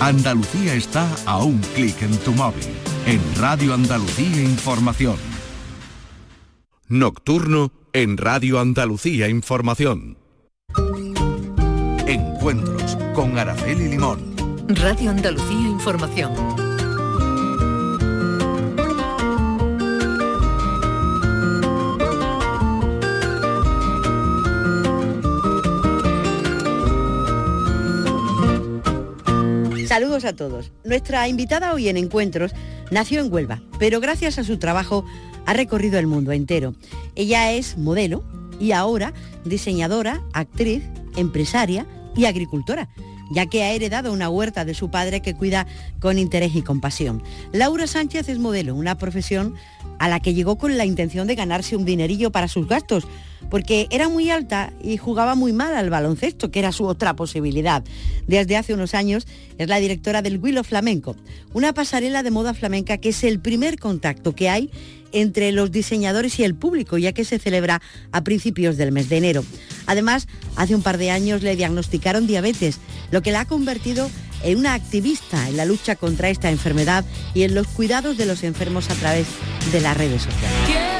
Andalucía está a un clic en tu móvil. En Radio Andalucía Información. Nocturno en Radio Andalucía Información. Encuentros con Araceli Limón. Radio Andalucía Información. Saludos a todos. Nuestra invitada hoy en Encuentros nació en Huelva, pero gracias a su trabajo ha recorrido el mundo entero. Ella es modelo y ahora diseñadora, actriz, empresaria y agricultora ya que ha heredado una huerta de su padre que cuida con interés y compasión. Laura Sánchez es modelo, una profesión a la que llegó con la intención de ganarse un dinerillo para sus gastos, porque era muy alta y jugaba muy mal al baloncesto, que era su otra posibilidad. Desde hace unos años es la directora del Willow Flamenco, una pasarela de moda flamenca que es el primer contacto que hay entre los diseñadores y el público, ya que se celebra a principios del mes de enero. Además, hace un par de años le diagnosticaron diabetes, lo que la ha convertido en una activista en la lucha contra esta enfermedad y en los cuidados de los enfermos a través de las redes sociales.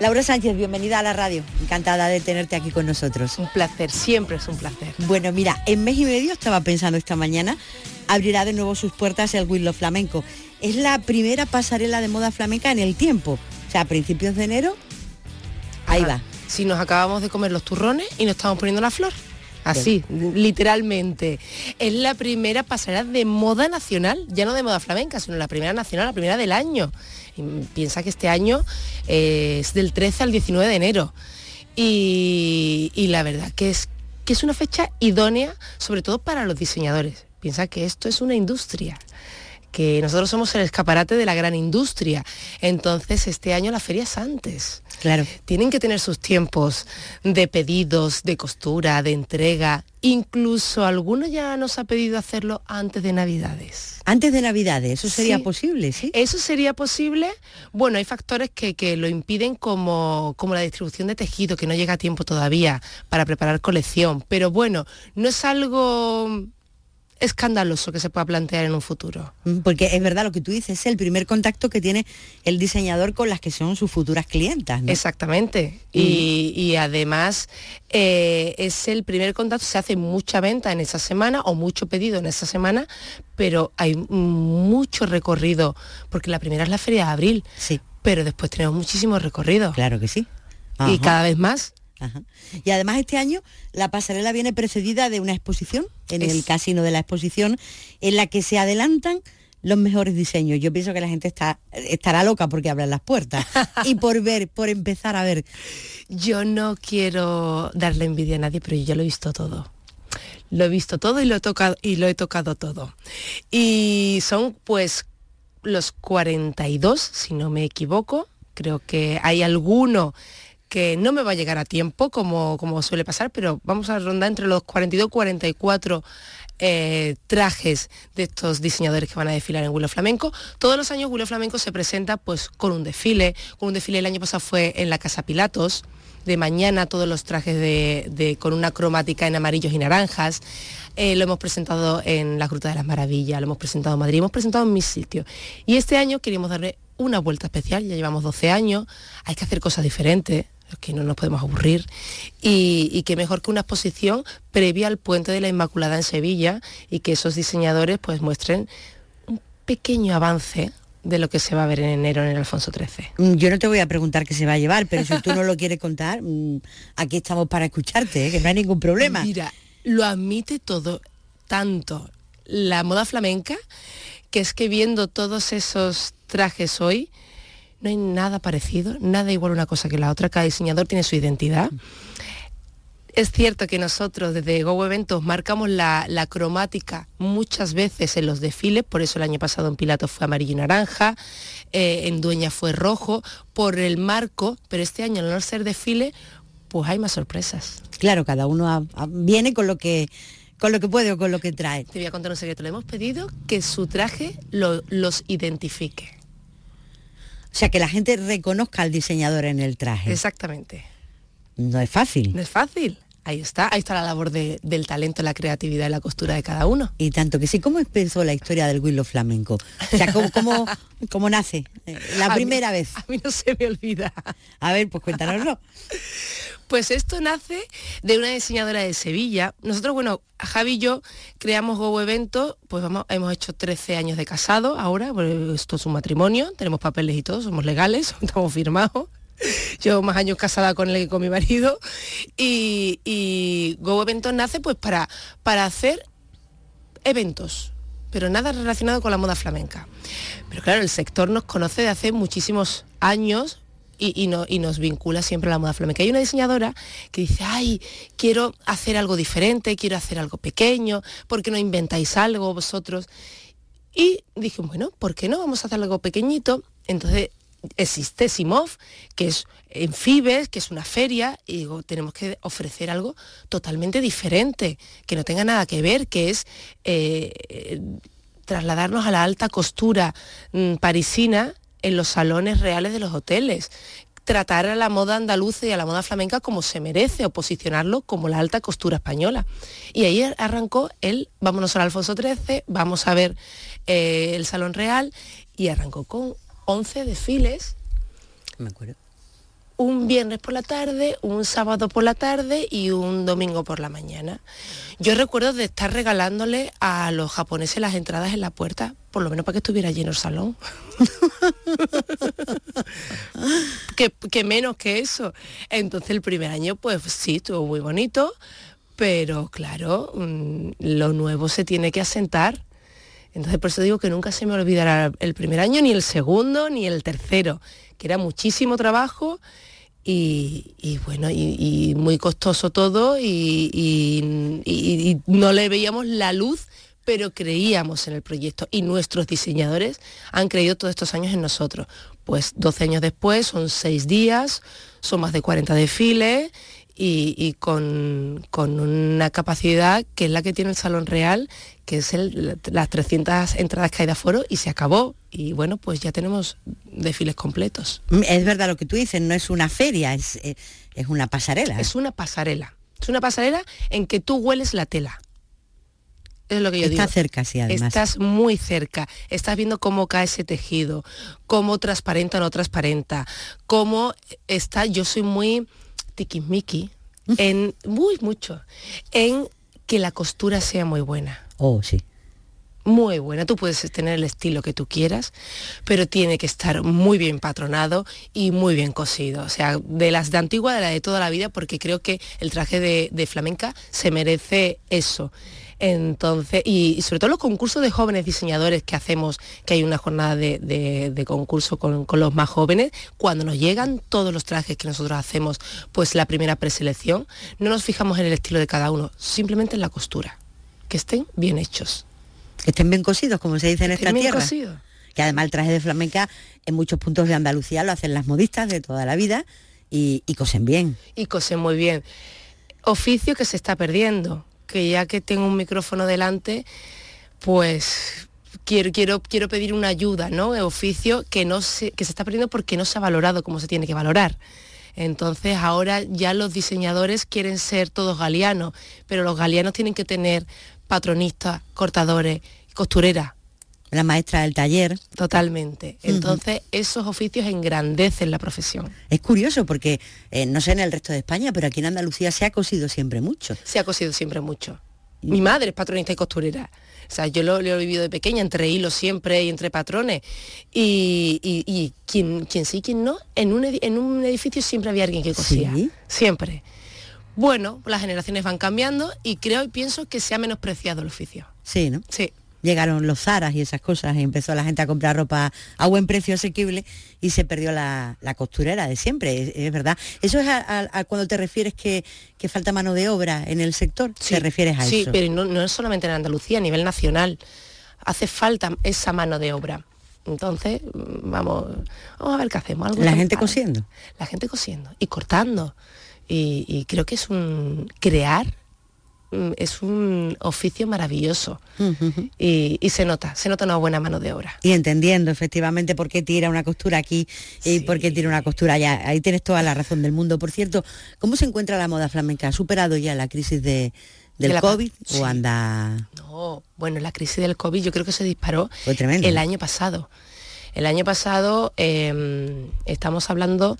Laura Sánchez, bienvenida a la radio. Encantada de tenerte aquí con nosotros. Un placer, siempre es un placer. Bueno, mira, en mes y medio estaba pensando esta mañana, abrirá de nuevo sus puertas el Willow Flamenco. Es la primera pasarela de moda flamenca en el tiempo. O sea, a principios de enero, ahí va. Si nos acabamos de comer los turrones y nos estamos poniendo la flor. Así, literalmente. Es la primera pasarela de moda nacional, ya no de moda flamenca, sino la primera nacional, la primera del año. piensa que este año eh, es del 13 al 19 de enero. Y, la verdad que es, que es una fecha idónea, sobre todo para los diseñadores. Piensa que esto es una industria que nosotros somos el escaparate de la gran industria. Entonces, este año la feria es antes. Claro. Tienen que tener sus tiempos de pedidos, de costura, de entrega. Incluso alguno ya nos ha pedido hacerlo antes de Navidades. Antes de Navidades, eso sería posible, ¿sí? Eso sería posible. Bueno, hay factores que, que, lo impiden como, como la distribución de tejido, que no llega a tiempo todavía para preparar colección. Pero bueno, no es algo escandaloso que se pueda plantear en un futuro. Mm, porque es verdad lo que tú dices, es el primer contacto que tiene el diseñador con las que son sus futuras clientas. Exactamente. Y, además eh, es el primer contacto, se hace mucha venta en esa semana o mucho pedido en esa semana, pero hay mucho recorrido, porque la primera es la feria de abril. Sí. Pero después tenemos muchísimo recorrido. Claro que sí. Y cada vez más y además este año la pasarela viene precedida de una exposición en el casino de la exposición en la que se adelantan los mejores diseños. Yo pienso que la gente está, estará loca porque abran las puertas y por ver, por empezar a ver. Yo no quiero darle envidia a nadie, pero yo ya lo he visto todo. Lo he visto todo y lo he tocado y lo he tocado todo. Y son pues los 42, si no me equivoco. Creo que hay alguno que no me va a llegar a tiempo, como, como suele pasar, pero vamos a rondar entre los 42 44 eh, trajes de estos diseñadores que van a desfilar en Willow Flamenco. Todos los años Willow Flamenco se presenta pues con un desfile, con un desfile el año pasado fue en la Casa Pilatos, de mañana todos los trajes de, con una cromática en amarillos y naranjas. Eh, lo hemos presentado en la Gruta de las Maravillas, lo hemos presentado en Madrid, hemos presentado en mis sitios. Y este año queríamos darle una vuelta especial, ya llevamos 12 años, hay que hacer cosas diferentes, que no nos podemos aburrir, y, que mejor que una exposición previa al Puente de la Inmaculada en Sevilla y que esos diseñadores pues muestren un pequeño avance de lo que se va a ver en enero en el Alfonso XIII. Mm, yo no te voy a preguntar qué se va a llevar, pero si tú no lo quieres contar, mm, aquí estamos para escucharte, ¿eh? que no hay ningún problema. Mira, lo admite todo, tanto la moda flamenca, que es que viendo todos esos trajes hoy, no hay nada parecido, nada igual una cosa que la otra, cada diseñador tiene su identidad. Es cierto que nosotros desde Go Eventos marcamos la, cromática muchas veces en los desfiles, por eso el año pasado en Pilato fue amarillo y naranja, eh, en Dueña fue rojo, por el marco, pero este año al no ser desfile, pues hay más sorpresas. Claro, cada uno viene con lo que con lo que puede o con lo que trae. Te voy a contar un secreto. Le hemos pedido que su traje los identifique. O sea, que la gente reconozca al diseñador en el traje. Exactamente. No es fácil. No es fácil. Ahí está, ahí está la labor de- del talento, la creatividad y la costura de cada uno. Y tanto que sí, ¿cómo empezó la historia del Willow Flamenco? O sea, ¿cómo, cómo, cómo nace? Eh, La A mí- primera vez. A mí no se me olvida. A ver, pues cuéntanoslo. Pues esto nace de una diseñadora de Sevilla. Nosotros, bueno, Javi y yo creamos Go Evento, pues vamos, hemos hecho 13 años de casado ahora, pues esto es un matrimonio, tenemos papeles y todo, somos legales, estamos firmados. Llevo más años casada con que con mi marido. Y, y Go Evento nace pues para, para hacer eventos, pero nada relacionado con la moda flamenca. Pero claro, el sector nos conoce de hace muchísimos años y, y no- y nos vincula siempre a la moda flamenca. Hay una diseñadora que dice, ay, quiero hacer algo diferente, quiero hacer algo pequeño, ¿por qué no inventáis algo vosotros? Y dije, bueno, ¿por qué no? Vamos a hacer algo pequeñito. Entonces existe Simov, que es en Fibes, que es una feria, y digo, tenemos que ofrecer algo totalmente diferente, que no tenga nada que ver, que es eh, trasladarnos a la alta costura mm, parisina en los salones reales de los hoteles tratar a la moda andaluza y a la moda flamenca como se merece o posicionarlo como la alta costura española. Y ahí arrancó el vámonos al Alfonso XIII, vamos a ver eh, el Salón Real y arrancó con 11 desfiles Me acuerdo. un viernes por la tarde, un sábado por la tarde y un domingo por la mañana. Yo recuerdo de estar regalándole a los japoneses las entradas en la puerta, por lo menos para que estuviera lleno el salón. que, menos que eso. Entonces el primer año, pues sí, estuvo muy bonito, pero claro, mm, lo nuevo se tiene que asentar. Entonces por eso digo que nunca se me olvidará el primer año, ni el segundo, ni el tercero, que era muchísimo trabajo y, bueno, y, muy costoso todo y no le veíamos la luz, pero creíamos en el proyecto y nuestros diseñadores han creído todos estos años en nosotros. Pues 12 años después, son 6 días, son más de 40 desfiles y, y con, con una capacidad que es la que tiene el Salón Real, que es el- las 300 entradas que hay de aforo y se acabó. Y bueno, pues ya tenemos desfiles completos. Mm, Es verdad lo que tú dices, no es una feria, es, eh, es una pasarela. Es una pasarela. Es una pasarela en que tú hueles la tela. Es lo que yo digo. Está cerca, sí, además. Estás muy cerca. Estás viendo cómo cae ese tejido, cómo transparenta o no transparenta, cómo está. Yo soy muy tiquismiqui en muy mucho en que la costura sea muy buena Oh, sí. muy buena. Tú puedes tener el estilo que tú quieras, pero tiene que estar muy bien patronado y muy bien cosido. O sea, de las de antigua, de la de toda la vida, porque creo que el traje de, de flamenca se merece eso. Entonces, y, y sobre todo los concursos de jóvenes diseñadores que hacemos, que hay una jornada de, de- de concurso con, con los más jóvenes, cuando nos llegan todos los trajes que nosotros hacemos, pues la primera preselección, no nos fijamos en el estilo de cada uno, simplemente en la costura, que estén bien hechos. Que estén bien cosidos, como se dice en esta bien tierra. cosidos. Que además el traje de flamenca en muchos puntos de Andalucía lo hacen las modistas de toda la vida y, y cosen bien. y cosen muy bien. Oficio que se está perdiendo, que ya que tengo un micrófono delante, pues quiero, quiero, quiero pedir una ayuda, ¿no? El oficio que, no se, que se está perdiendo porque no se ha valorado como se tiene que valorar. Entonces ahora ya los diseñadores quieren ser todos galianos, pero los galianos tienen que tener patronistas, cortadores, costureras, La maestra del taller. totalmente. Entonces esos oficios engrandecen la profesión. Es curioso porque, eh, no sé en el resto de España, pero aquí en Andalucía se ha cosido siempre mucho. se ha cosido siempre mucho. Mi madre es patronista y costurera. O sea, yo lo, lo he vivido de pequeña, entre hilos siempre y entre patrones. Y, y- y quien, quien sí, quien no, en un, en un edificio siempre había alguien que cosía. ¿Sí? Siempre. Bueno, las generaciones van cambiando y creo y pienso que se ha menospreciado el oficio. Sí, ¿no? Sí. Llegaron los zaras y esas cosas y empezó la gente a comprar ropa a buen precio asequible y se perdió la, la costurera de siempre, es, es verdad. Eso es a, a- a cuando te refieres que, que falta mano de obra en el sector, te refieres a sí, eso. pero no, no es solamente en Andalucía, a nivel nacional. Hace falta esa mano de obra. Entonces, mm, vamos, vamos a ver qué hacemos. algo La gente padre. cosiendo. La gente cosiendo y cortando. Y, y creo que es un crear es un oficio maravilloso y, y se nota, se nota una buena mano de obra. Y entendiendo efectivamente por qué tira una costura aquí y por qué tira una costura allá. Ahí tienes toda la razón del mundo. Por cierto, ¿cómo se encuentra la moda flamenca? ¿Ha superado ya la crisis de, del De COVID sí. o anda...? No, bueno, la crisis del COVID yo creo que se disparó Fue el año pasado. El año pasado eh, estamos hablando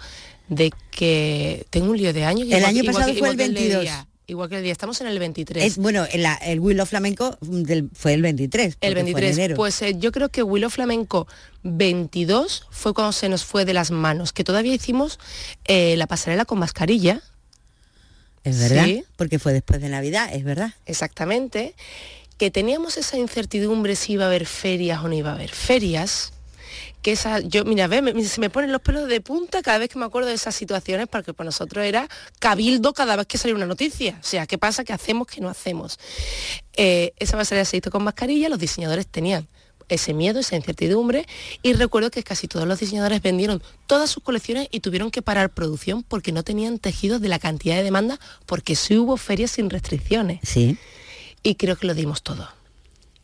de que tengo un lío de años. El año pasado que- fue el que 22. día, igual que el día, estamos en el 23. Es, bueno, en la- el Willow Flamenco del- fue el 23. porque el fue en 23, enero. pues eh, yo creo que Willow Flamenco 22 fue cuando se nos fue de las manos, que todavía hicimos eh, la pasarela con mascarilla, es verdad, sí. porque fue después de Navidad, es verdad. exactamente, que teníamos esa incertidumbre si iba a haber ferias o no iba a haber ferias, que esa, yo, mira, ve, me- se me ponen los pelos de punta cada vez que me acuerdo de esas situaciones, porque para nosotros era cabildo cada vez que salía una noticia. O sea, ¿qué pasa? ¿Qué hacemos? ¿Qué no hacemos? Eh, esa pasarela se hizo con mascarilla, los diseñadores tenían ese miedo, esa incertidumbre, y recuerdo que casi todos los diseñadores vendieron todas sus colecciones y tuvieron que parar producción porque no tenían tejidos de la cantidad de demanda, porque sí hubo ferias sin restricciones Sí. y creo que lo dimos todo.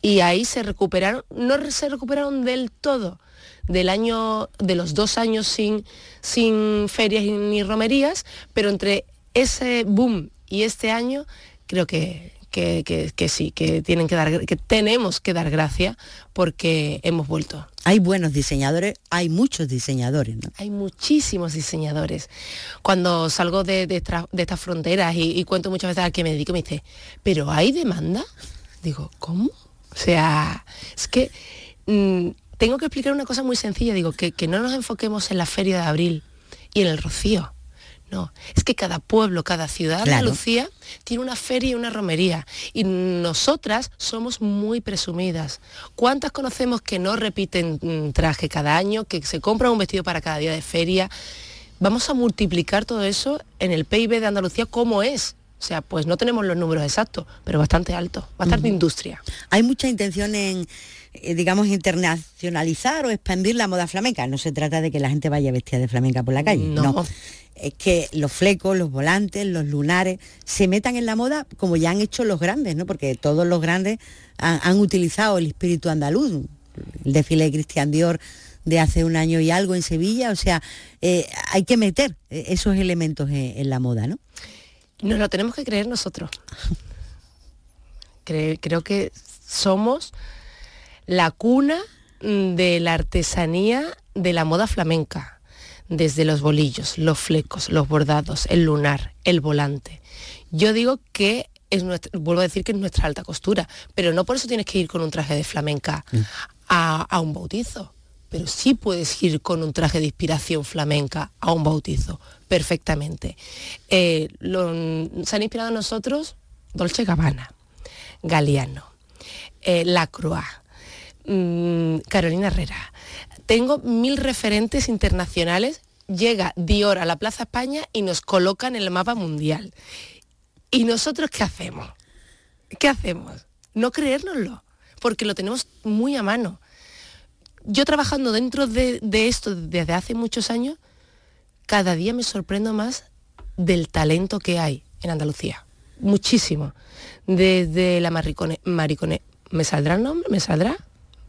Y ahí se recuperaron, no se recuperaron del todo del año, de los dos años sin, sin ferias ni romerías, pero entre ese boom y este año creo que, que, que- que sí, que tienen que dar, que tenemos que dar gracias porque hemos vuelto. Hay buenos diseñadores, hay muchos diseñadores, ¿no? Hay muchísimos diseñadores. Cuando salgo de, de tra- de estas fronteras y, y cuento muchas veces al que me dedico, me dice, ¿pero hay demanda? Digo, ¿cómo? O sea, es que mm, tengo que explicar una cosa muy sencilla. Digo, que, que no nos enfoquemos en la feria de abril y en el rocío. No, es que cada pueblo, cada ciudad de Claro. Andalucía tiene una feria y una romería. Y nosotras somos muy presumidas. ¿Cuántas conocemos que no repiten mm, traje cada año, que se compran un vestido para cada día de feria? Vamos a multiplicar todo eso en el PIB de Andalucía como es. O sea, pues no tenemos los números exactos, pero bastante alto, bastante industria. Hay mucha intención en, eh, digamos, internacionalizar o expandir la moda flamenca. No se trata de que la gente vaya vestida de flamenca por la calle. No. No. Es que los flecos, los volantes, los lunares se metan en la moda como ya han hecho los grandes, ¿no? Porque todos los grandes han, han utilizado el espíritu andaluz. El desfile de Cristian Dior de hace un año y algo en Sevilla. O sea, eh, hay que meter eh, esos elementos en, en la moda, ¿no? Nos lo tenemos que creer nosotros. Cre- creo que somos la cuna mm, de la artesanía de la moda flamenca, desde los bolillos, los flecos, los bordados, el lunar, el volante. Yo digo que es nuestra, vuelvo a decir que es nuestra alta costura, pero no por eso tienes que ir con un traje de flamenca a, a un bautizo, pero sí puedes ir con un traje de inspiración flamenca a un bautizo, perfectamente. Eh, lo- se han inspirado en nosotros Dolce Gabbana, Galeano, eh, Lacroix, mm, Carolina Herrera. Tengo mil referentes internacionales. Llega Dior a la Plaza España y nos colocan en el mapa mundial. ¿Y nosotros qué hacemos? ¿Qué hacemos? No creérnoslo, porque lo tenemos muy a mano. Yo trabajando dentro de, de esto desde hace muchos años, cada día me sorprendo más del talento que hay en Andalucía. Muchísimo. Desde la maricone, maricone, ¿me saldrá el nombre? ¿Me saldrá?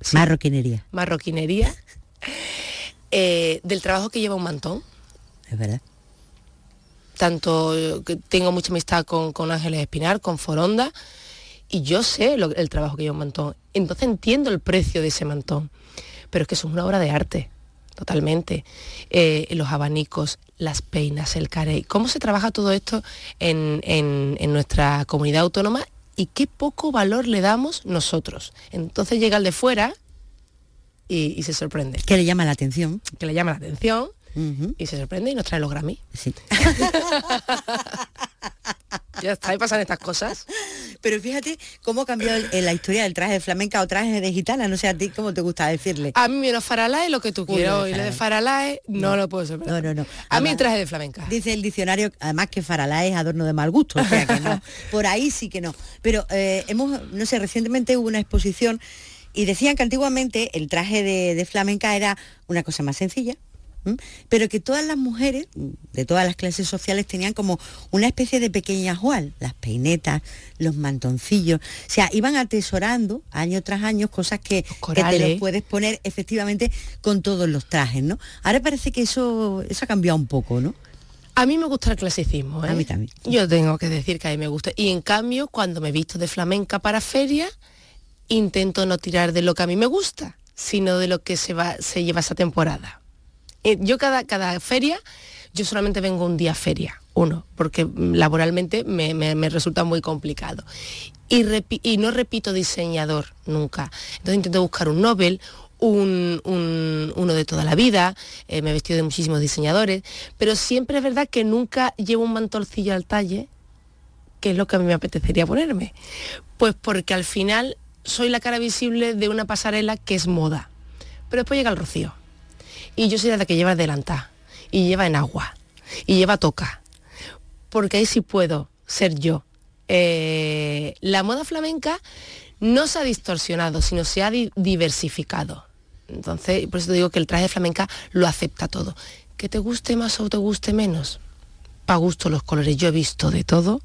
Sí. Marroquinería, Marroquinería. Eh, del trabajo que lleva un mantón. es verdad. Tanto eh, que tengo mucha amistad con, con Ángeles Espinar, con Foronda, y yo sé lo- el trabajo que lleva un mantón. Entonces entiendo el precio de ese mantón. Pero es que eso es una obra de arte, totalmente. Eh, los abanicos, las peinas, el carey. ¿Cómo se trabaja todo esto en, en- en nuestra comunidad autónoma y qué poco valor le damos nosotros? Entonces llega el de fuera y, y se sorprende. Que le llama la atención. Que le llama la atención Y se sorprende y nos trae los Grammy. sí. Ya está, y pasan estas cosas. Pero fíjate cómo ha cambiado el- en la historia del traje de flamenca o traje de gitana, no sé a ti cómo te gusta decirle. A mí menos Faralae lo que tú quieras. Y lo de Faralae no, lo puedo superar. No, no, no. A mí Además- traje de flamenca. Dice el diccionario, además que Faralá es adorno de mal gusto, o sea que no. Por ahí sí que no. Pero eh, hemos, no sé, recientemente hubo una exposición y decían que antiguamente el traje de, de flamenca era una cosa más sencilla, ¿m? pero que todas las mujeres de todas las clases sociales tenían como una especie de pequeña jual, las peinetas, los mantoncillos, o sea, iban atesorando año tras año cosas que, que te los puedes poner efectivamente con todos los trajes, ¿no? Ahora parece que eso, eso ha cambiado un poco, ¿no? A mí me gusta el clasicismo. ¿eh? A mí también. Yo tengo que decir que a mí me gusta. Y en cambio, cuando me visto de flamenca para feria, intento no tirar de lo que a mí me gusta, sino de lo que se, va, se lleva esa temporada. Eh, Yo cada, cada feria, yo solamente vengo un día feria, uno, porque laboralmente me, me- resulta muy complicado. Y, y no repito diseñador nunca. Entonces intento buscar un Nobel, un, un- uno de toda la vida, eh, me he vestido de muchísimos diseñadores, pero siempre es verdad que nunca llevo un mantolcillo al talle, que es lo que a mí me apetecería ponerme. Pues porque al final soy la cara visible de una pasarela que es moda. Pero después llega el rocío. Y yo soy la que lleva adelantada. Y lleva en agua. Y lleva toca. Porque ahí sí puedo ser yo. Eh, la moda flamenca no se ha distorsionado, sino se ha di- diversificado. Entonces, por eso te digo que el traje de flamenca lo acepta todo. Que te guste más o te guste menos. Pa' gusto los colores. Yo he visto de todo.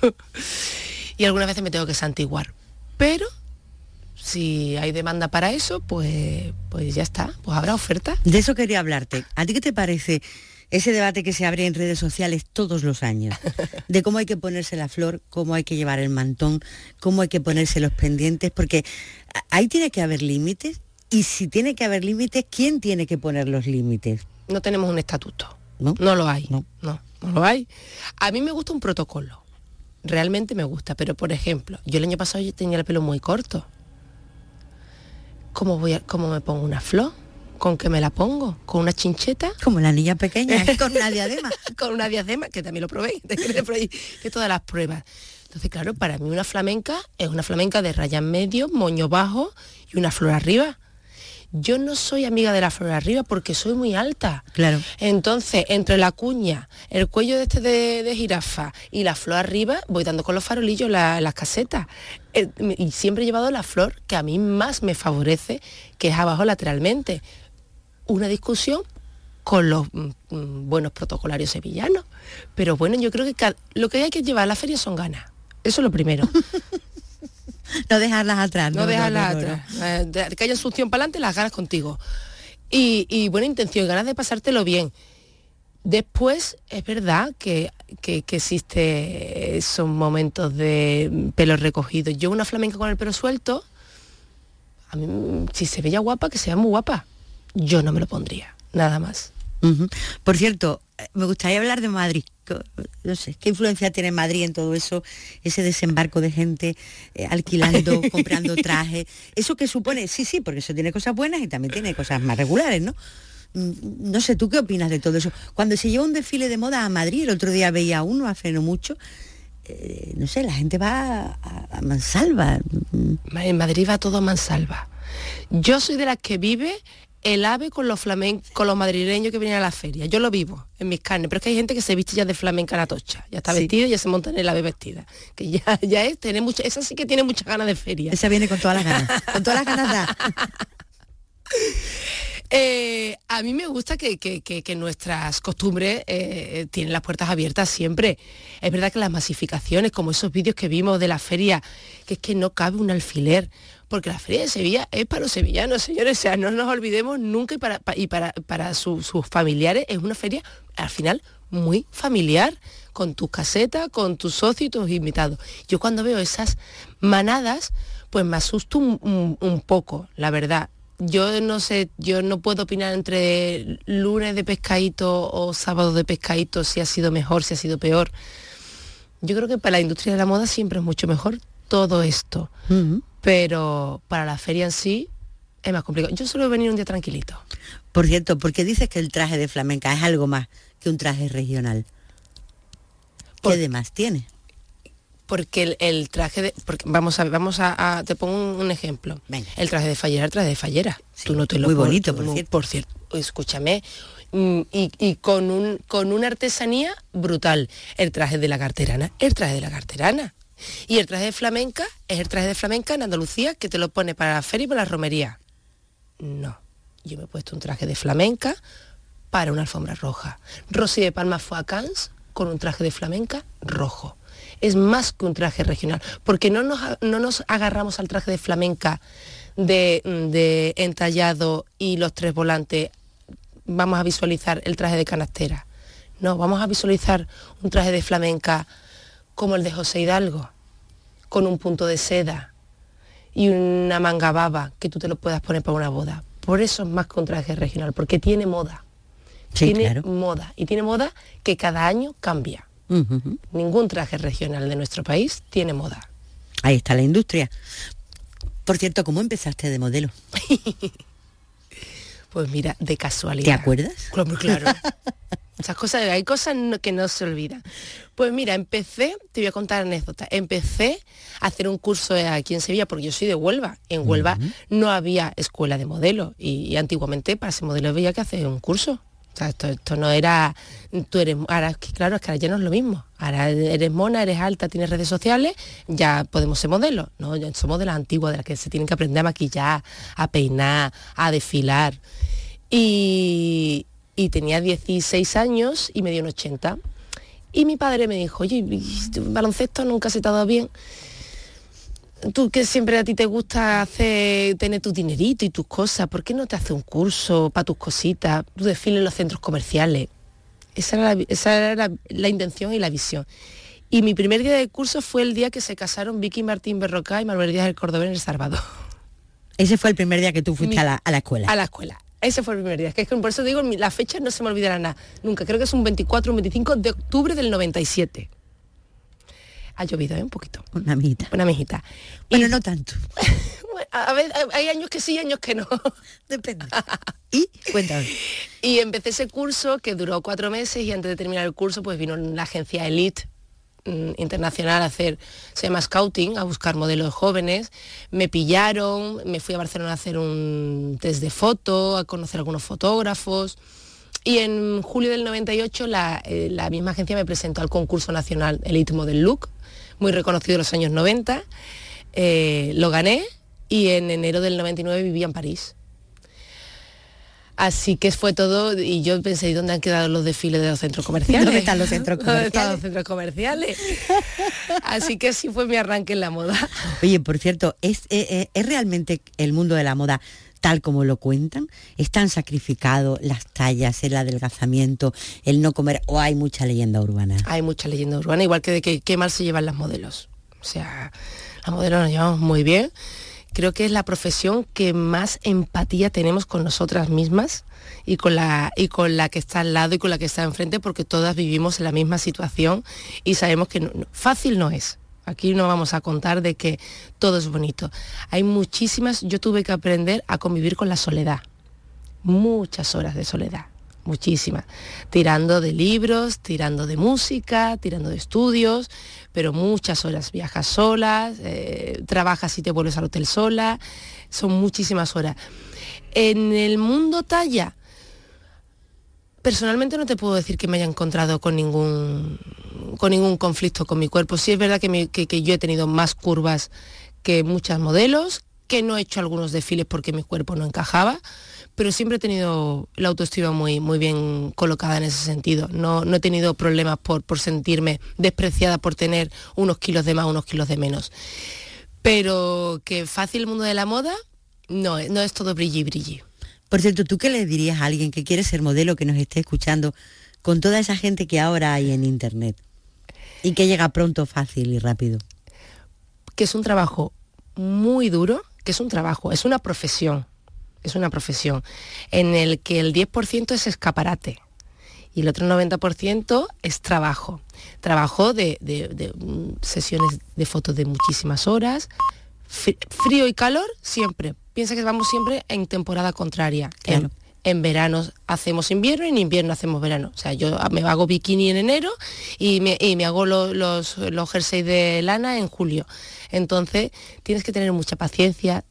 y algunas veces me tengo que santiguar. Pero si hay demanda para eso, pues, pues ya está. Pues habrá oferta. De eso quería hablarte. ¿A ti qué te parece ese debate que se abre en redes sociales todos los años? De cómo hay que ponerse la flor, cómo hay que llevar el mantón, cómo hay que ponerse los pendientes, porque ahí tiene que haber límites. Y si tiene que haber límites, ¿quién tiene que poner los límites? No tenemos un estatuto. ¿No? lo hay. No. No. no, lo hay. A mí me gusta un protocolo. Realmente me gusta. Pero, por ejemplo, yo el año pasado yo tenía el pelo muy corto. ¿Cómo, voy a, ¿Cómo me pongo una flor? ¿Con qué me la pongo? ¿Con una chincheta? Como la niña pequeña, con una diadema. con una diadema, que también lo probé, que todas las pruebas. Entonces, claro, para mí una flamenca es una flamenca de raya en medio, moño bajo y una flor arriba. Yo no soy amiga de la flor arriba porque soy muy alta. Claro. Entonces, entre la cuña, el cuello de este de, de jirafa y la flor arriba, voy dando con los farolillos la- las casetas. Eh, y siempre he llevado la flor que a mí más me favorece, que es abajo lateralmente. Una discusión con los mm, mm, buenos protocolarios sevillanos. Pero bueno, yo creo que lo que hay que llevar a la feria son ganas. Eso es lo primero. No dejarlas atrás. No, dejarlas no, no. atrás. Eh, que haya succión para adelante, las ganas contigo. Y, y buena intención, ganas de pasártelo bien. Después, es verdad que, que, que existe esos momentos de pelo recogido. Yo una flamenca con el pelo suelto, a mí, si se veía guapa, que sea muy guapa. Yo no me lo pondría, nada más. Por cierto, me gustaría hablar de Madrid. No sé, ¿qué influencia tiene Madrid en todo eso? Ese desembarco de gente eh, alquilando, comprando trajes. Eso que supone, sí, sí, porque eso tiene cosas buenas y también tiene cosas más regulares, ¿no? Mm, No sé, ¿tú qué opinas de todo eso? Cuando se lleva un desfile de moda a Madrid, el otro día veía uno hace no mucho, eh, no sé, la gente va a, a mansalva. Ma- En Madrid va todo a mansalva. Yo soy de las que vive el ave con los flamen con los madrileños que vienen a la feria. Yo lo vivo en mis carnes, pero es que hay gente que se viste ya de flamenca en la tocha. Ya está Sí. vestida y ya se monta en el ave vestida. Que ya, ya es, tiene mucha, esa sí que tiene muchas ganas de feria. Esa viene con todas las ganas. Con todas las ganas da. Eh, a mí me gusta que, nuestras costumbres eh, tienen las puertas abiertas siempre. Es verdad que las masificaciones, como esos vídeos que vimos de la feria, que es que no cabe un alfiler, porque la feria de Sevilla es para los sevillanos, señores, o sea, no nos olvidemos nunca y para, sus familiares es una feria al final muy familiar, con tus casetas, con tus socios y tus invitados. Yo cuando veo esas manadas, pues me asusto un poco, la verdad yo no sé, yo no puedo opinar entre lunes de pescadito o sábado de pescadito si ha sido mejor, si ha sido peor. Yo creo que para la industria de la moda siempre es mucho mejor todo esto, pero para la feria en sí es más complicado. Yo suelo venir un día tranquilito. Por cierto, ¿por qué dices que el traje de flamenca es algo más que un traje regional? ¿Qué demás tiene? Porque el, el traje de. Porque vamos a vamos a, a- te pongo un, un ejemplo. Venga. El traje de fallera, el traje de fallera. Sí, Tú no te lo muy bonito, por cierto. Por cierto, escúchame. mm, Y, y con un con una artesanía brutal. El traje de la carterana, el traje de la carterana. Y el traje de flamenca es el traje de flamenca en Andalucía que te lo pone para la feria y para la romería. No. Yo me he puesto un traje de flamenca para una alfombra roja. Rosy de Palma fue a Cannes con un traje de flamenca rojo. Es más que un traje regional, porque no nos, no nos agarramos al traje de flamenca de, de entallado y los tres volantes, vamos a visualizar el traje de canastera. No, vamos a visualizar un traje de flamenca como el de José Hidalgo, con un punto de seda y una manga baba que tú te lo puedas poner para una boda. Por eso es más que un traje regional, porque tiene moda. Sí, tiene claro. moda. Y tiene moda que cada año cambia. Ningún traje regional de nuestro país tiene moda. Ahí está la industria. Por cierto, ¿cómo empezaste de modelo? Pues mira, de casualidad. ¿Te acuerdas? Claro, claro. Esas cosas, hay cosas no- que no se olvidan. Pues mira, empecé, te voy a contar anécdota, empecé a hacer un curso aquí en Sevilla, porque yo soy de Huelva. En Huelva no había escuela de modelo y, y antiguamente para ser modelo había que hacer un curso. Esto, esto no era, tú eres, ahora claro, es que ahora ya no es lo mismo. Ahora eres mona, eres alta, tienes redes sociales, ya podemos ser modelos. No, ya somos de las antiguas, de las que se tienen que aprender a maquillar, a peinar, a desfilar. Y, tenía 16 años y me dio un 80. Y mi padre me dijo, oye, ¿y tu baloncesto nunca se te ha dado bien. Tú que siempre a ti te gusta hacer, tener tu dinerito y tus cosas, ¿por qué no te haces un curso para tus cositas, tu desfile en los centros comerciales? Esa era, la, esa era la, la intención y la visión. Y mi primer día de curso fue el día que se casaron Vicky Martín Berroca y Manuel Díaz del Cordobés en El Salvador. Ese fue el primer día que tú fuiste Mi- a, la, a la escuela. A la escuela. Ese fue el primer día. Es que por eso digo, la fecha no se me olvidará nada. Nunca. Creo que es un 24 un 25 de octubre del 97. Ha llovido, ¿eh? Un poquito. Una amiguita. Una mijita. Bueno, Y- no tanto. A ver, hay años que sí, años que no. Depende. y cuéntame. Y empecé ese curso que duró cuatro meses y antes de terminar el curso pues vino la agencia Elite mm, internacional a hacer, se llama Scouting, a buscar modelos jóvenes. Me pillaron, me fui a Barcelona a hacer un test de foto, a conocer algunos fotógrafos. Y en julio del 98 la, eh, la misma agencia me presentó al concurso nacional Elite Model Look, muy reconocido en los años 90. Eh, lo gané y en enero del 99 vivía en París. Así que fue todo y yo pensé, ¿y dónde han quedado los desfiles de los centros comerciales? ¿Dónde están los centros ¿Dónde están comerciales? los centros comerciales? Así que así fue mi arranque en la moda. Oye, por cierto, ¿es, eh, eh, ¿es realmente el mundo de la moda tal como lo cuentan? ¿Están sacrificados las tallas, el adelgazamiento, el no comer o hay mucha leyenda urbana? Hay mucha leyenda urbana, igual que de que qué mal se llevan las modelos. O sea, las modelos nos llevamos muy bien. Creo que es la profesión que más empatía tenemos con nosotras mismas y con la y con la que está al lado y con la que está enfrente porque todas vivimos en la misma situación y sabemos que fácil no es. Aquí no vamos a contar de que todo es bonito. Hay muchísimas, yo tuve que aprender a convivir con la soledad muchas horas de soledad, muchísimas, tirando de libros, tirando de música, tirando de estudios, pero muchas horas. Viajas solas, eh, trabajas y te vuelves al hotel sola, son muchísimas horas. En el mundo talla, personalmente no te puedo decir que me haya encontrado con ningún con ningún conflicto con mi cuerpo. Sí es verdad que, yo he tenido más curvas que muchas modelos, que no he hecho algunos desfiles porque mi cuerpo no encajaba, pero siempre he tenido la autoestima muy, muy bien colocada en ese sentido. No, no he tenido problemas por, por sentirme despreciada por tener unos kilos de más, unos kilos de menos. Pero que fácil el mundo de la moda, no, no es todo brilli brilli. Por cierto, ¿tú qué le dirías a alguien que quiere ser modelo, que nos esté escuchando, con toda esa gente que ahora hay en Internet? Y que llega pronto, fácil y rápido. que es un trabajo muy duro, que es un trabajo, es una profesión, es una profesión, en el que el 10% es escaparate y el otro 90% es trabajo. Trabajo de, de- mm, sesiones de fotos de muchísimas horas, frío y calor siempre. Piensa que vamos siempre en temporada contraria. Claro. En, en verano hacemos invierno y en invierno hacemos verano. O sea, yo me hago bikini en enero y me, y me hago lo- los, los jerseys de lana en julio. Entonces, tienes que tener mucha paciencia,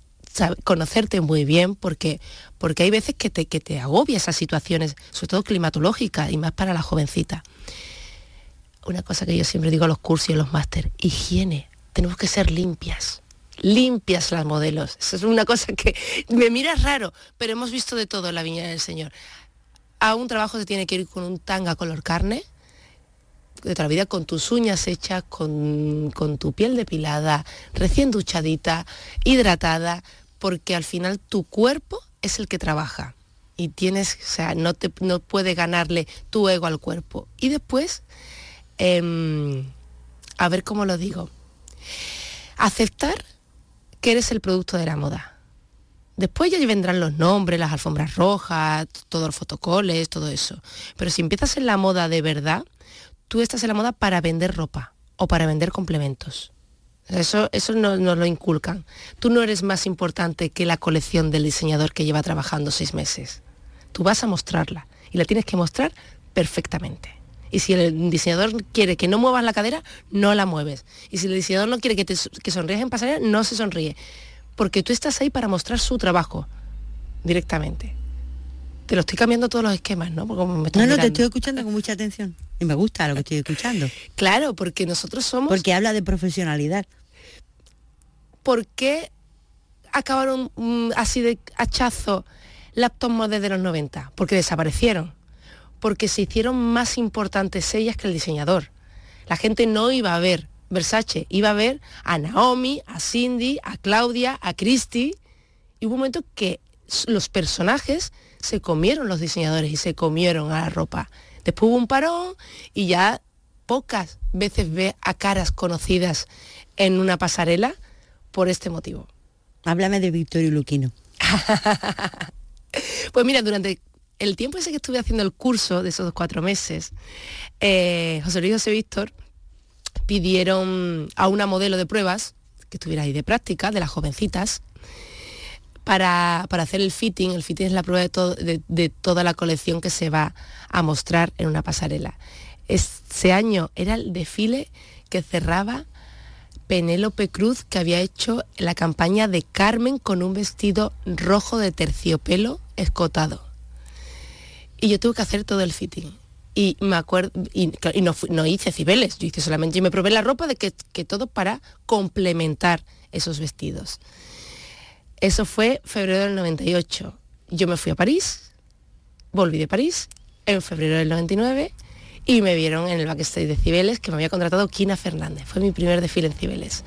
conocerte muy bien, porque, porque hay veces que te, que te agobia esas situaciones, sobre todo climatológicas y más para la jovencita. Una cosa que yo siempre digo a los cursos y a los máster, higiene. Tenemos que ser limpias limpias las modelos. Eso es una cosa que me miras raro, pero hemos visto de todo en la viña del Señor. a un trabajo se tiene que ir con un tanga color carne, de la vida, con tus uñas hechas, con, con tu piel depilada, recién duchadita, hidratada, porque al final tu cuerpo es el que trabaja y tienes, o sea, no, te, no puede ganarle tu ego al cuerpo. Y después, em, a ver cómo lo digo, aceptar que eres el producto de la moda. Después ya vendrán los nombres, las alfombras rojas, todos los fotocoles, todo eso. Pero si empiezas en la moda de verdad, tú estás en la moda para vender ropa o para vender complementos. Eso, eso nos, nos lo inculcan. Tú no eres más importante que la colección del diseñador que lleva trabajando seis meses. Tú vas a mostrarla y la tienes que mostrar perfectamente. Y si el diseñador quiere que no muevas la cadera, no la mueves. Y si el diseñador no quiere que, te, que sonríes en pasarela, no se sonríe. Porque tú estás ahí para mostrar su trabajo directamente. Te lo estoy cambiando todos los esquemas, ¿no? Porque me No, no, te estoy escuchando con mucha atención. Y me gusta lo que estoy escuchando. Claro, porque nosotros somos... Porque habla de profesionalidad. ¿por qué acabaron mm, así de hachazo las top models de los 90? Porque desaparecieron. Porque se hicieron más importantes ellas que el diseñador. La gente no iba a ver Versace, iba a ver a Naomi, a Cindy, a Claudia, a Christy. Y hubo un momento que los personajes se comieron los diseñadores y se comieron a la ropa. Después hubo un parón y ya pocas veces ve a caras conocidas en una pasarela por este motivo. Háblame de Victorio Luquino. Pues mira, durante el tiempo ese que estuve haciendo el curso de esos cuatro meses, eh, José Luis y José Víctor pidieron a una modelo de pruebas que estuviera ahí de práctica, de las jovencitas, para, para hacer el fitting. El fitting es la prueba de, de- de toda la colección que se va a mostrar en una pasarela. Ese año era el desfile que cerraba Penélope Cruz, que había hecho la campaña de Carmen con un vestido rojo de terciopelo escotado. Y yo tuve que hacer todo el fitting. Y me acuerdo, y, y no, no hice cibeles, yo hice solamente, yo me probé la ropa de que, que todo para complementar esos vestidos. Eso fue febrero del 98. Yo me fui a París, volví de París en febrero del 99 y me vieron en el backstage de Cibeles que me había contratado Kina Fernández. Fue mi primer desfile en Cibeles.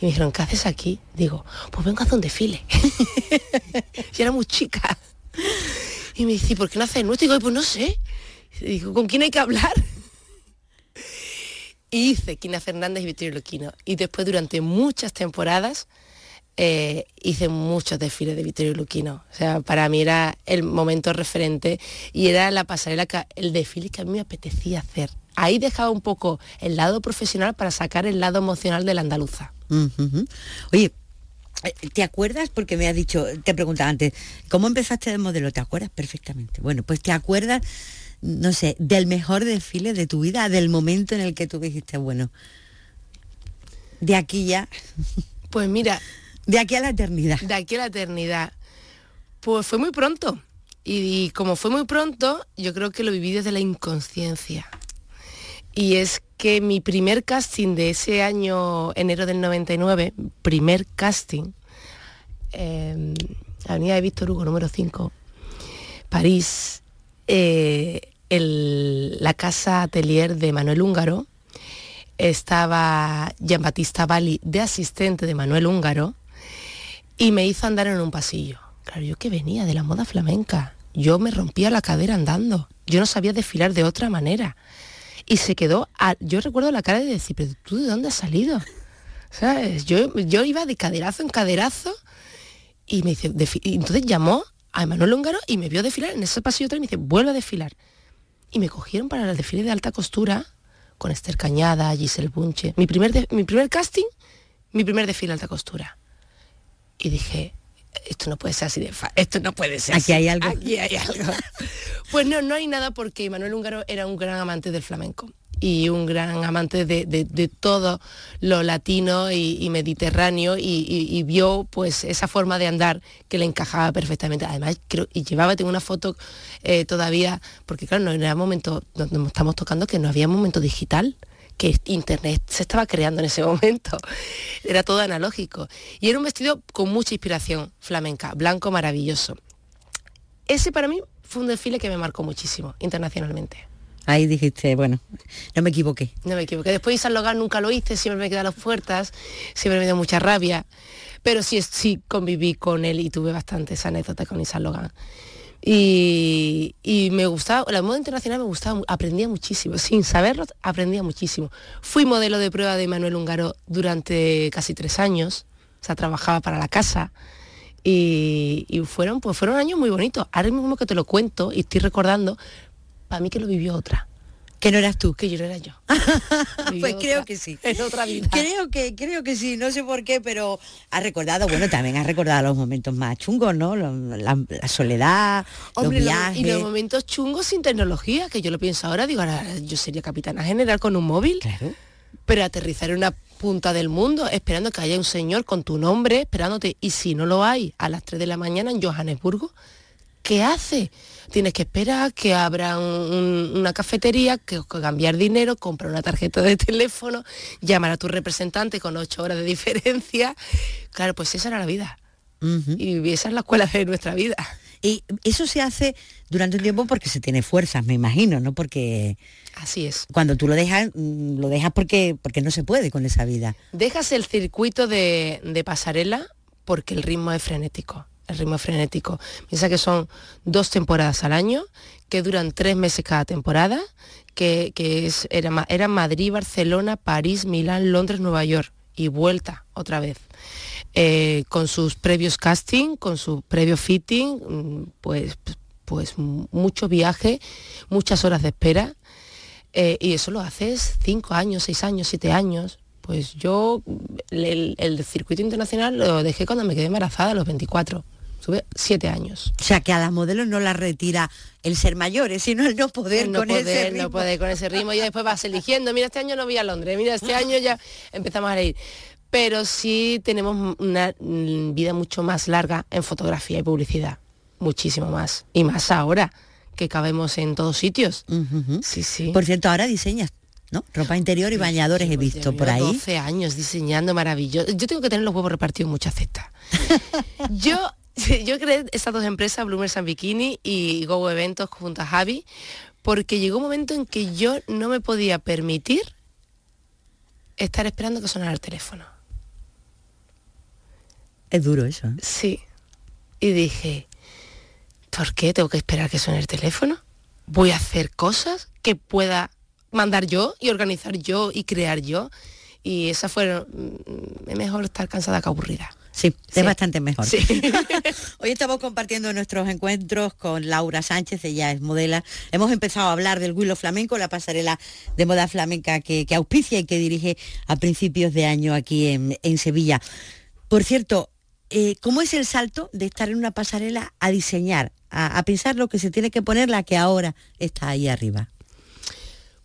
Y me dijeron, ¿qué haces aquí? Digo, pues vengo a hacer un desfile. y era muy chica. Y me dice, ¿por qué no haces nuestro? Y digo, pues no sé. Digo, ¿con quién hay que hablar? Y hice Kina Fernández y Victorio Luquino. Y después durante muchas temporadas eh, hice muchos desfiles de Vittorio Luquino. O sea, para mí era el momento referente y era la pasarela, que- el desfile que a mí me apetecía hacer. Ahí dejaba un poco el lado profesional para sacar el lado emocional de la andaluza. Oye, ¿te acuerdas? Porque me has dicho, te preguntaba antes, ¿cómo empezaste de modelo? ¿Te acuerdas perfectamente? Bueno, pues te acuerdas, no sé, del mejor desfile de tu vida, del momento en el que tú dijiste, bueno, de aquí ya, Pues mira, de aquí a la eternidad. de aquí a la eternidad, pues fue muy pronto. Y, y como fue muy pronto, yo creo que lo viví desde la inconsciencia. Y es que mi primer casting de ese año, enero del 99, primer casting, eh, Avenida de Víctor Hugo, número 5, París, eh, la casa atelier de Manuel Húngaro, estaba Jean Batista Bali de asistente de Manuel Húngaro y me hizo andar en un pasillo. Claro, yo que venía de la moda flamenca, yo me rompía la cadera andando, yo no sabía desfilar de otra manera. Y se quedó, a- yo recuerdo la cara de decir, pero tú de dónde has salido? ¿Sabes? Yo, yo iba de caderazo en caderazo y me dice, entonces llamó a Manuel Húngaro y me vio desfilar en ese pasillo otra y me dice, vuelve a desfilar. Y me cogieron para el desfile de alta costura con Esther Cañada, Giselle Bunche. Mi primer, de- mi primer casting, mi primer desfile de alta costura. Y dije, esto no puede ser así de fa esto no puede ser Aquí así. hay algo. Aquí hay algo. pues no, no hay nada porque Manuel Húngaro era un gran amante del flamenco y un gran amante de, de- de todo lo latino y, y mediterráneo y, y- y vio pues esa forma de andar que le encajaba perfectamente. Además, creo, y llevaba, tengo una foto eh, todavía, porque claro, no era momento, donde estamos tocando que no había momento digital que internet se estaba creando en ese momento. Era todo analógico. Y era un vestido con mucha inspiración flamenca, blanco maravilloso. Ese para mí fue un desfile que me marcó muchísimo internacionalmente. Ahí dijiste, bueno, no me equivoqué. No me equivoqué. Después de San Logan nunca lo hice, siempre me quedé a las puertas, siempre me dio mucha rabia. Pero sí, sí conviví con él y tuve bastantes anécdotas con Isan Logan. Y, y, me gustaba, la moda internacional me gustaba, aprendía muchísimo, sin saberlo, aprendía muchísimo. Fui modelo de prueba de Manuel Húngaro durante casi tres años, o sea, trabajaba para la casa. Y, y fueron, pues fueron años muy bonitos. Ahora mismo que te lo cuento y estoy recordando, para mí que lo vivió otra. Que no eras tú. Que yo no era yo. pues creo que sí. En otra vida. Creo que, creo que sí, no sé por qué, pero has recordado, bueno, también has recordado los momentos más chungos, ¿no? La, la soledad, Hombre, los viajes. y los momentos chungos sin tecnología, que yo lo pienso ahora, digo, ahora yo sería capitana general con un móvil. Claro. Pero aterrizar en una punta del mundo, esperando que haya un señor con tu nombre, esperándote, y si no lo hay, a las 3 de la mañana en Johannesburgo, ¿qué hace? Tienes que esperar que abra un, una cafetería, que, que, cambiar dinero, comprar una tarjeta de teléfono, llamar a tu representante con ocho horas de diferencia. Claro, pues esa era la vida. Uh -huh. Y esa es la escuela de nuestra vida. Y eso se hace durante un tiempo porque se tiene fuerzas, me imagino, ¿no? Porque así es. Cuando tú lo dejas, lo dejas porque porque no se puede con esa vida. Dejas el circuito de, de pasarela porque el ritmo es frenético el ritmo frenético. Piensa que son dos temporadas al año, que duran tres meses cada temporada, que, que es, era, era, Madrid, Barcelona, París, Milán, Londres, Nueva York y vuelta otra vez. Eh, con sus previos casting, con su previo fitting, pues, pues mucho viaje, muchas horas de espera. Eh, y eso lo haces cinco años, seis años, siete años. Pues yo el, el circuito internacional lo dejé cuando me quedé embarazada a los 24 tuve siete años. O sea que a las modelos no las retira el ser mayores, sino el no poder el no con poder, ese ritmo. No poder con ese ritmo y después vas eligiendo, mira, este año no voy a Londres, mira, este año ya empezamos a ir. Pero sí tenemos una vida mucho más larga en fotografía y publicidad, muchísimo más. Y más ahora, que cabemos en todos sitios. Uh -huh. Sí, sí. Por cierto, ahora diseñas ¿no? Ropa interior y bañadores he visto por ahí. 12 años diseñando maravilloso. Yo tengo que tener los huevos repartidos en muchas cestas. yo yo creé estas dos empresas, Bloomers and Bikini y Go Eventos junto a Javi, porque llegó un momento en que yo no me podía permitir estar esperando que sonara el teléfono. Es duro eso. ¿eh? Sí. Y dije, ¿por qué tengo que esperar que suene el teléfono? Voy a hacer cosas que pueda mandar yo y organizar yo y crear yo. Y esa fue, es mejor estar cansada que aburrida. Sí, es bastante mejor. Sí. Hoy estamos compartiendo nuestros encuentros con Laura Sánchez, ella es modela. Hemos empezado a hablar del Willow Flamenco, la pasarela de moda flamenca que, que auspicia y que dirige a principios de año aquí en, en Sevilla. Por cierto, eh, ¿cómo es el salto de estar en una pasarela a diseñar, a, a pensar lo que se tiene que poner la que ahora está ahí arriba?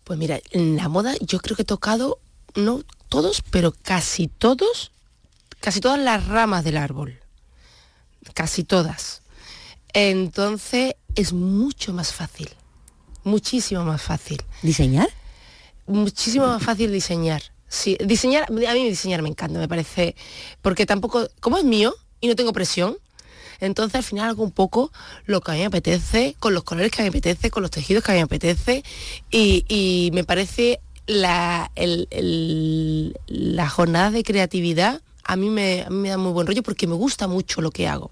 Pues mira, en la moda yo creo que he tocado, no todos, pero casi todos casi todas las ramas del árbol, casi todas. Entonces es mucho más fácil, muchísimo más fácil. ¿Diseñar? Muchísimo más fácil diseñar. Sí, diseñar, a mí diseñar me encanta, me parece, porque tampoco, como es mío y no tengo presión, entonces al final hago un poco lo que a mí me apetece, con los colores que a mí me apetece, con los tejidos que a mí me apetece, y, y me parece la, el, el, la jornada de creatividad a mí, me, da muy buen rollo porque me gusta mucho lo que hago.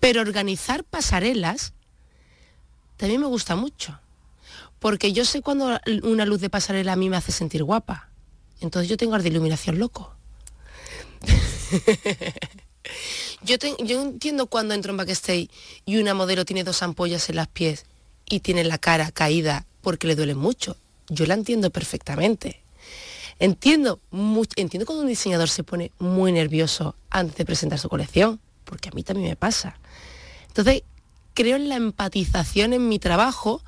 Pero organizar pasarelas también me gusta mucho. Porque yo sé cuando una luz de pasarela a mí me hace sentir guapa. Entonces yo tengo ar de iluminación loco. yo, te, yo entiendo cuando entro en backstage y una modelo tiene dos ampollas en las pies y tiene la cara caída porque le duele mucho. Yo la entiendo perfectamente. Entiendo, mucho, entiendo cuando un diseñador se pone muy nervioso antes de presentar su colección, porque a mí también me pasa. Entonces, creo en la empatización en mi trabajo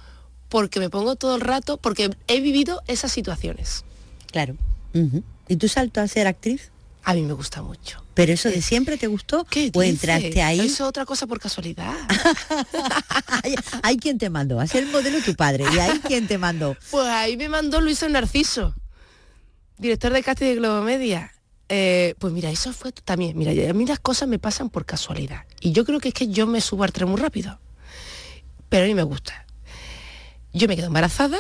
porque me pongo todo el rato, porque he vivido esas situaciones. Claro. Uh -huh. ¿Y tu salto a ser actriz? A mí me gusta mucho. ¿Pero eso de siempre te gustó? ¿Qué ¿O entraste ahí? Eso es otra cosa por casualidad. hay, hay quien te mandó, a ser modelo tu padre, y hay quien te mandó. Pues ahí me mandó Luis Narciso director de casting de Globo Media. Eh, pues mira, eso fue también, mira, a mí las cosas me pasan por casualidad. Y yo creo que es que yo me subo al tren muy rápido. pero a mí me gusta. Yo me quedo embarazada,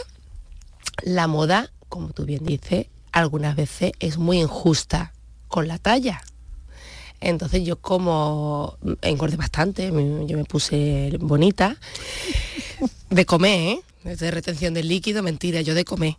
la moda, como tú bien dices, algunas veces es muy injusta con la talla. Entonces yo como engordé bastante, yo me puse bonita de comer, ¿eh? de retención del líquido, mentira, yo de comer.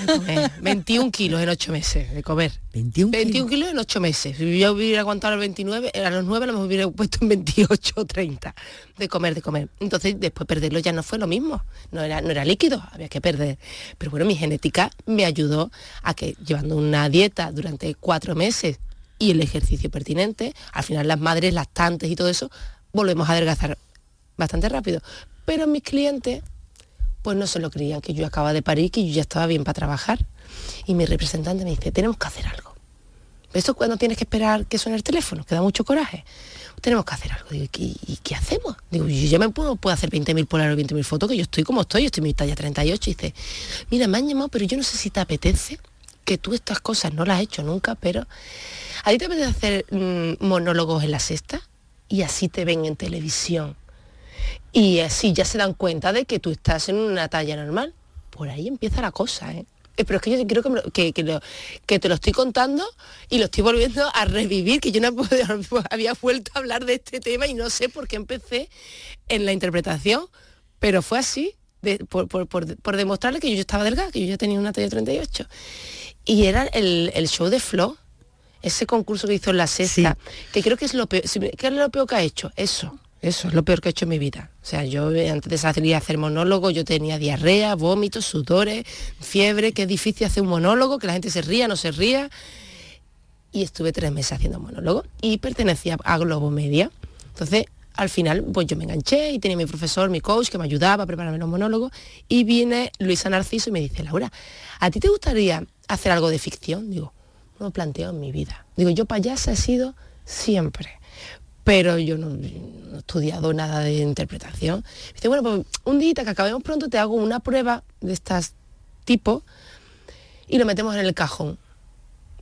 De comer. 21 kilos en 8 meses de comer. 21 21 kilos en 8 meses. Si yo hubiera aguantado a los 29, a los 9 lo hubiera puesto en 28 o 30 de comer, de comer. Entonces después perderlo ya no fue lo mismo. No era, no era líquido, había que perder. Pero bueno, mi genética me ayudó a que llevando una dieta durante cuatro meses y el ejercicio pertinente, al final las madres lactantes y todo eso, volvemos a adelgazar bastante rápido. Pero mis clientes pues no se lo creían, que yo acababa de parir, que yo ya estaba bien para trabajar. Y mi representante me dice, tenemos que hacer algo. Eso cuando tienes que esperar que suene el teléfono, que da mucho coraje. Tenemos que hacer algo. Digo, ¿y, qué hacemos? Digo, yo ya me puedo, puedo hacer 20.000 polares o 20.000 fotos, que yo estoy como estoy, yo estoy en mi talla 38. Y dice, mira, me han llamado, pero yo no sé si te apetece, que tú estas cosas no las has hecho nunca, pero ¿a ti te hacer mm, monólogos en la sexta? Y así te ven en televisión y así ya se dan cuenta de que tú estás en una talla normal. Por ahí empieza la cosa, ¿eh? eh pero es que yo creo que, que, te lo estoy contando y lo estoy volviendo a revivir, que yo no había vuelto a hablar de este tema y no sé por qué empecé en la interpretación, pero fue así, por, demostrarle que yo estaba delgada, que yo ya tenía una talla 38. Y era el, show de Flo, ese concurso que hizo en la sexta, que creo que es lo peor, ¿qué es lo peor que ha hecho? Eso eso es lo peor que he hecho en mi vida. O sea, yo eh, antes de salir a hacer monólogo, yo tenía diarrea, vómitos, sudores, fiebre, que es difícil hacer un monólogo, que la gente se ría, no se ría. Y estuve tres meses haciendo monólogo y pertenecía a Globo Media. Entonces, al final, pues yo me enganché y tenía mi profesor, mi coach, que me ayudaba a prepararme los monólogos. Y viene Luisa Narciso y me dice, Laura, ¿a ti te gustaría hacer algo de ficción? Digo, no lo planteo en mi vida. Digo, yo payasa he sido siempre pero yo no, he estudiado nada de interpretación. Dice, bueno, pues un día que acabemos pronto te hago una prueba de estas tipo y lo metemos en el cajón.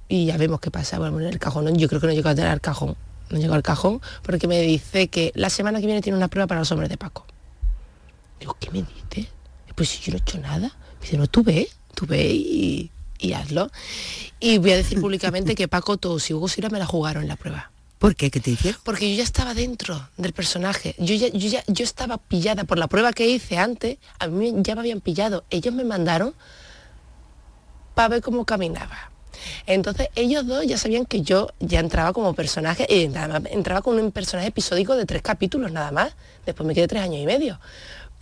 Y ya vemos qué pasa. Bueno, en el cajón, yo creo que no llegó a tener al cajón. No llegó al cajón porque me dice que la semana que viene tiene una prueba para los hombres de Paco. Digo, ¿qué me dice? Pues si yo no he hecho nada. Me dice, no, tú ve, tú ve y, hazlo. Y voy a decir públicamente que Paco, todos y Hugo Sira me la jugaron en la prueba. ¿Por qué? ¿Qué te hicieron? Porque yo ya estaba dentro del personaje. Yo ya, yo ya yo estaba pillada por la prueba que hice antes. A mí ya me habían pillado. Ellos me mandaron para ver cómo caminaba. Entonces ellos dos ya sabían que yo ya entraba como personaje, y nada más, entraba con un personaje episódico de tres capítulos nada más. Después me quedé tres años y medio.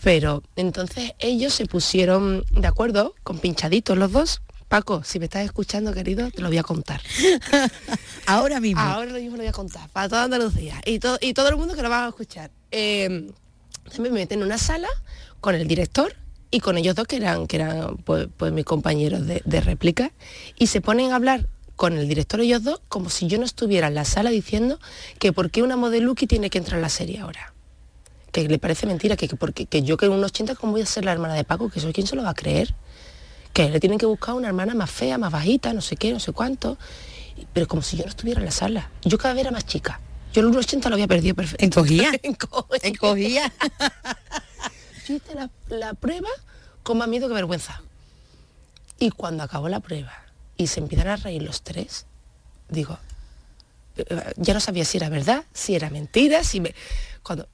Pero entonces ellos se pusieron de acuerdo, con pinchaditos los dos, Paco, si me estás escuchando, querido, te lo voy a contar. Ahora mismo. Ahora mismo lo voy a contar, para toda Andalucía. Y, todo, y todo el mundo que lo va a escuchar. Eh, me meten en una sala con el director y con ellos dos que eran, que eran pues, pues mis compañeros de, réplica y se ponen a hablar con el director ellos dos como si yo no estuviera en la sala diciendo que por qué una modeluki tiene que entrar en la serie ahora. Que le parece mentira, que, porque, que yo que en unos 80 cómo voy a ser la hermana de Paco, que soy quien se lo va a creer que le tienen que buscar una hermana más fea, más bajita, no sé qué, no sé cuánto, pero como si yo no estuviera en la sala. Yo cada vez era más chica. Yo el 1,80 lo había perdido perfecto. ¿Encogía? Encogía. yo hice la, prueba con más miedo que vergüenza. Y cuando acabó la prueba y se empiezan a reír los tres, digo, ya no sabía si era verdad, si era mentira, si me cuando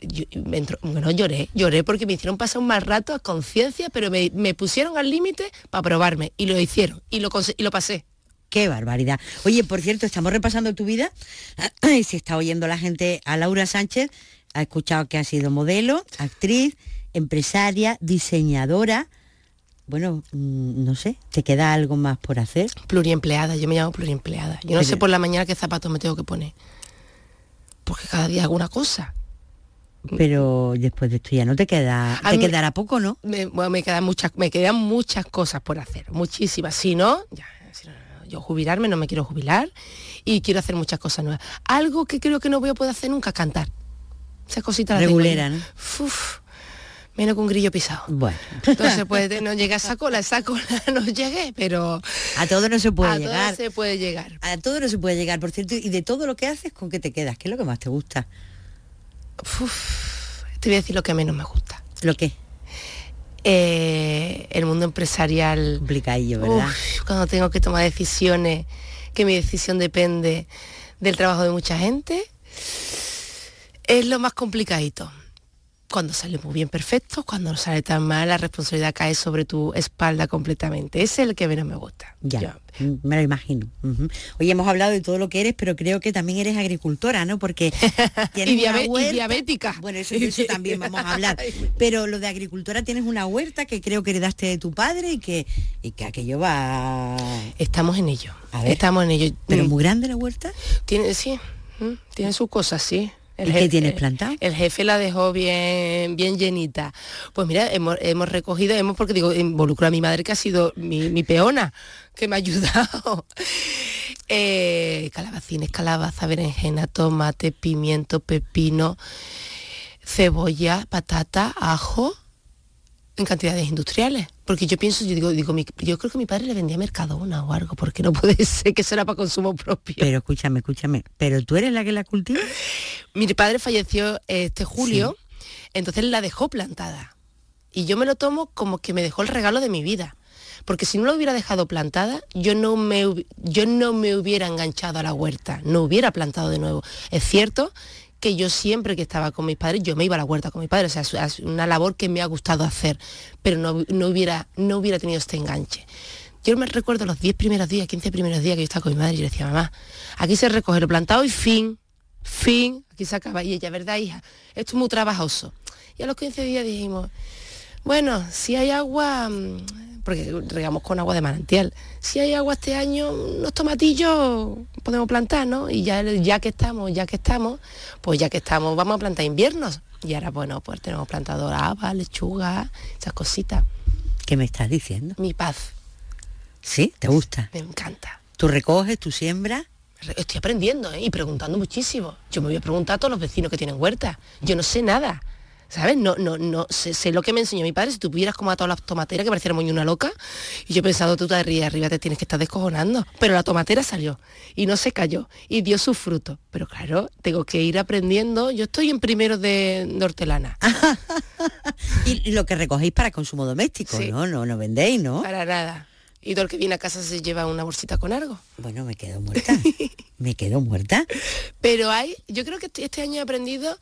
me entró, bueno, lloré, lloré porque me hicieron pasar un mal rato a conciencia, pero me, pusieron al límite para probarme y lo hicieron y lo, y lo pasé. Qué barbaridad. Oye, por cierto, estamos repasando tu vida. y si está oyendo la gente a Laura Sánchez, ha escuchado que ha sido modelo, actriz, empresaria, diseñadora. Bueno, mm, no sé, ¿te queda algo más por hacer? Pluriempleada, yo me llamo pluriempleada. Yo no sé por la mañana qué zapatos me tengo que poner. Porque cada día hago una cosa pero después de esto ya no te queda te quedará poco no me, me quedan muchas me quedan muchas cosas por hacer muchísimas si no, ya, yo jubilarme no me quiero jubilar y quiero hacer muchas cosas nuevas algo que creo que no voy a poder hacer nunca cantar esa cosita regulera ¿no? Menos con un grillo pisado. Bueno. Entonces puede no llega a esa cola, esa cola no llegué, pero a todo no se puede a llegar. todo se puede llegar. A todo no se puede llegar, por cierto, y de todo lo que haces, ¿con qué te quedas? ¿Qué es lo que más te gusta? te voy a decir lo que menos me gusta. ¿Lo qué? Eh, el mundo empresarial. Complicadillo, ¿verdad? Uf, cuando tengo que tomar decisiones, que mi decisión depende del trabajo de mucha gente, es lo más complicadito. Cuando sale muy bien perfecto, cuando no sale tan mal, la responsabilidad cae sobre tu espalda completamente. Ese es el que menos me gusta. Ya, Yo- mm, me lo imagino. Ujú. Hoy hemos hablado de todo lo que eres, pero creo que también eres agricultora, ¿no? Porque tienes Y una diabe- y huerta. diabética. Bueno, eso, eso también vamos a hablar. Pero lo de agricultora tienes una huerta que creo que heredaste de tu padre y que, y que aquello va... Estamos en ello. A ver. Estamos en ello. Pero Mm, muy grande la huerta. Tiene, sí, mm, tiene sus cosas, sí. ¿Y qué tienes plantado? El jefe la dejó bien, bien llenita. Pues mira, hemos, hemos recogido, hemos, porque digo, involucro a mi madre que ha sido mi, mi peona, que me ha ayudado. Eh, calabacines, calabaza, berenjena, tomate, pimiento, pepino, cebolla, patata, ajo, en cantidades industriales. Porque yo pienso, yo digo, digo, mi- yo creo que mi padre le vendía Mercadona o algo, porque no puede ser que eso era para consumo propio. Pero escúchame, escúchame. ¿Pero tú eres la que la cultiva? Mi padre falleció este julio, entonces la dejó plantada. Y yo me lo tomo como que me dejó el regalo de mi vida. Porque si no lo hubiera dejado plantada, yo no me, yo no me hubiera enganchado a la huerta, no hubiera plantado de nuevo. Es cierto que yo siempre que estaba con mis padres, yo me iba a la huerta con mis padres, o sea, es una labor que me ha gustado hacer, pero no, no hubiera, no hubiera tenido este enganche. Yo me recuerdo los 10 primeros días, 15 primeros días que yo estaba con mi madre y le decía, mamá, aquí se recoge lo plantado y fin, fin, aquí se acaba. Y ella, ¿verdad, hija? Esto es muy trabajoso. Y a los 15 días dijimos, bueno, si hay agua, mm, porque regamos con agua de manantial, si hay agua este año, unos tomatillos podemos plantar, ¿no? Y ya, ya que estamos, ya que estamos, pues ya que estamos, vamos a plantar inviernos. Y ahora, bueno, pues tenemos plantado habas, lechuga, esas cositas. ¿Qué me estás diciendo? Mi paz, ¿Sí? ¿Te gusta? me encanta. ¿Tú recoges, tú siembras? Estoy aprendiendo ¿eh? y preguntando muchísimo. Yo me voy a preguntar a todos los vecinos que tienen huerta. Yo no sé nada. ¿Sabes? No, no, no, sé, sé lo que me enseñó mi padre. Si tú pudieras como a todas las tomateras, que pareciera muy una loca. Y yo he pensado, tú te arriba, arriba te tienes que estar descojonando. Pero la tomatera salió y no se cayó y dio su fruto. Pero claro, tengo que ir aprendiendo. Yo estoy en primero de, de hortelana. Y lo que recogéis para consumo doméstico, Sí. ¿no? No, no vendéis, ¿no? Para nada. Y todo el que viene a casa se lleva una bolsita con algo. Bueno, me quedo muerta. me quedo muerta. Pero hay, yo creo que este- este año he aprendido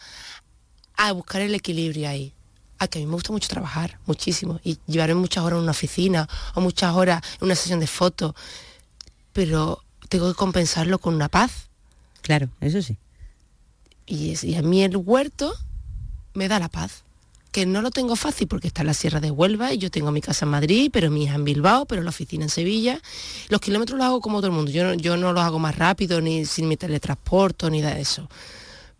a buscar el equilibrio ahí. A que a mí me gusta mucho trabajar, muchísimo, y llevarme muchas horas en una oficina o muchas horas en una sesión de fotos, pero tengo que compensarlo con una paz. Claro, eso sí. Y, es- y a mí el huerto me da la paz. Que no lo tengo fácil porque está en la Sierra de Huelva y yo tengo mi casa en Madrid, pero mi hija en Bilbao, pero la oficina en Sevilla. Los kilómetros los hago como todo el mundo. Yo no, yo no los hago más rápido, ni sin mi teletransporto, ni de eso.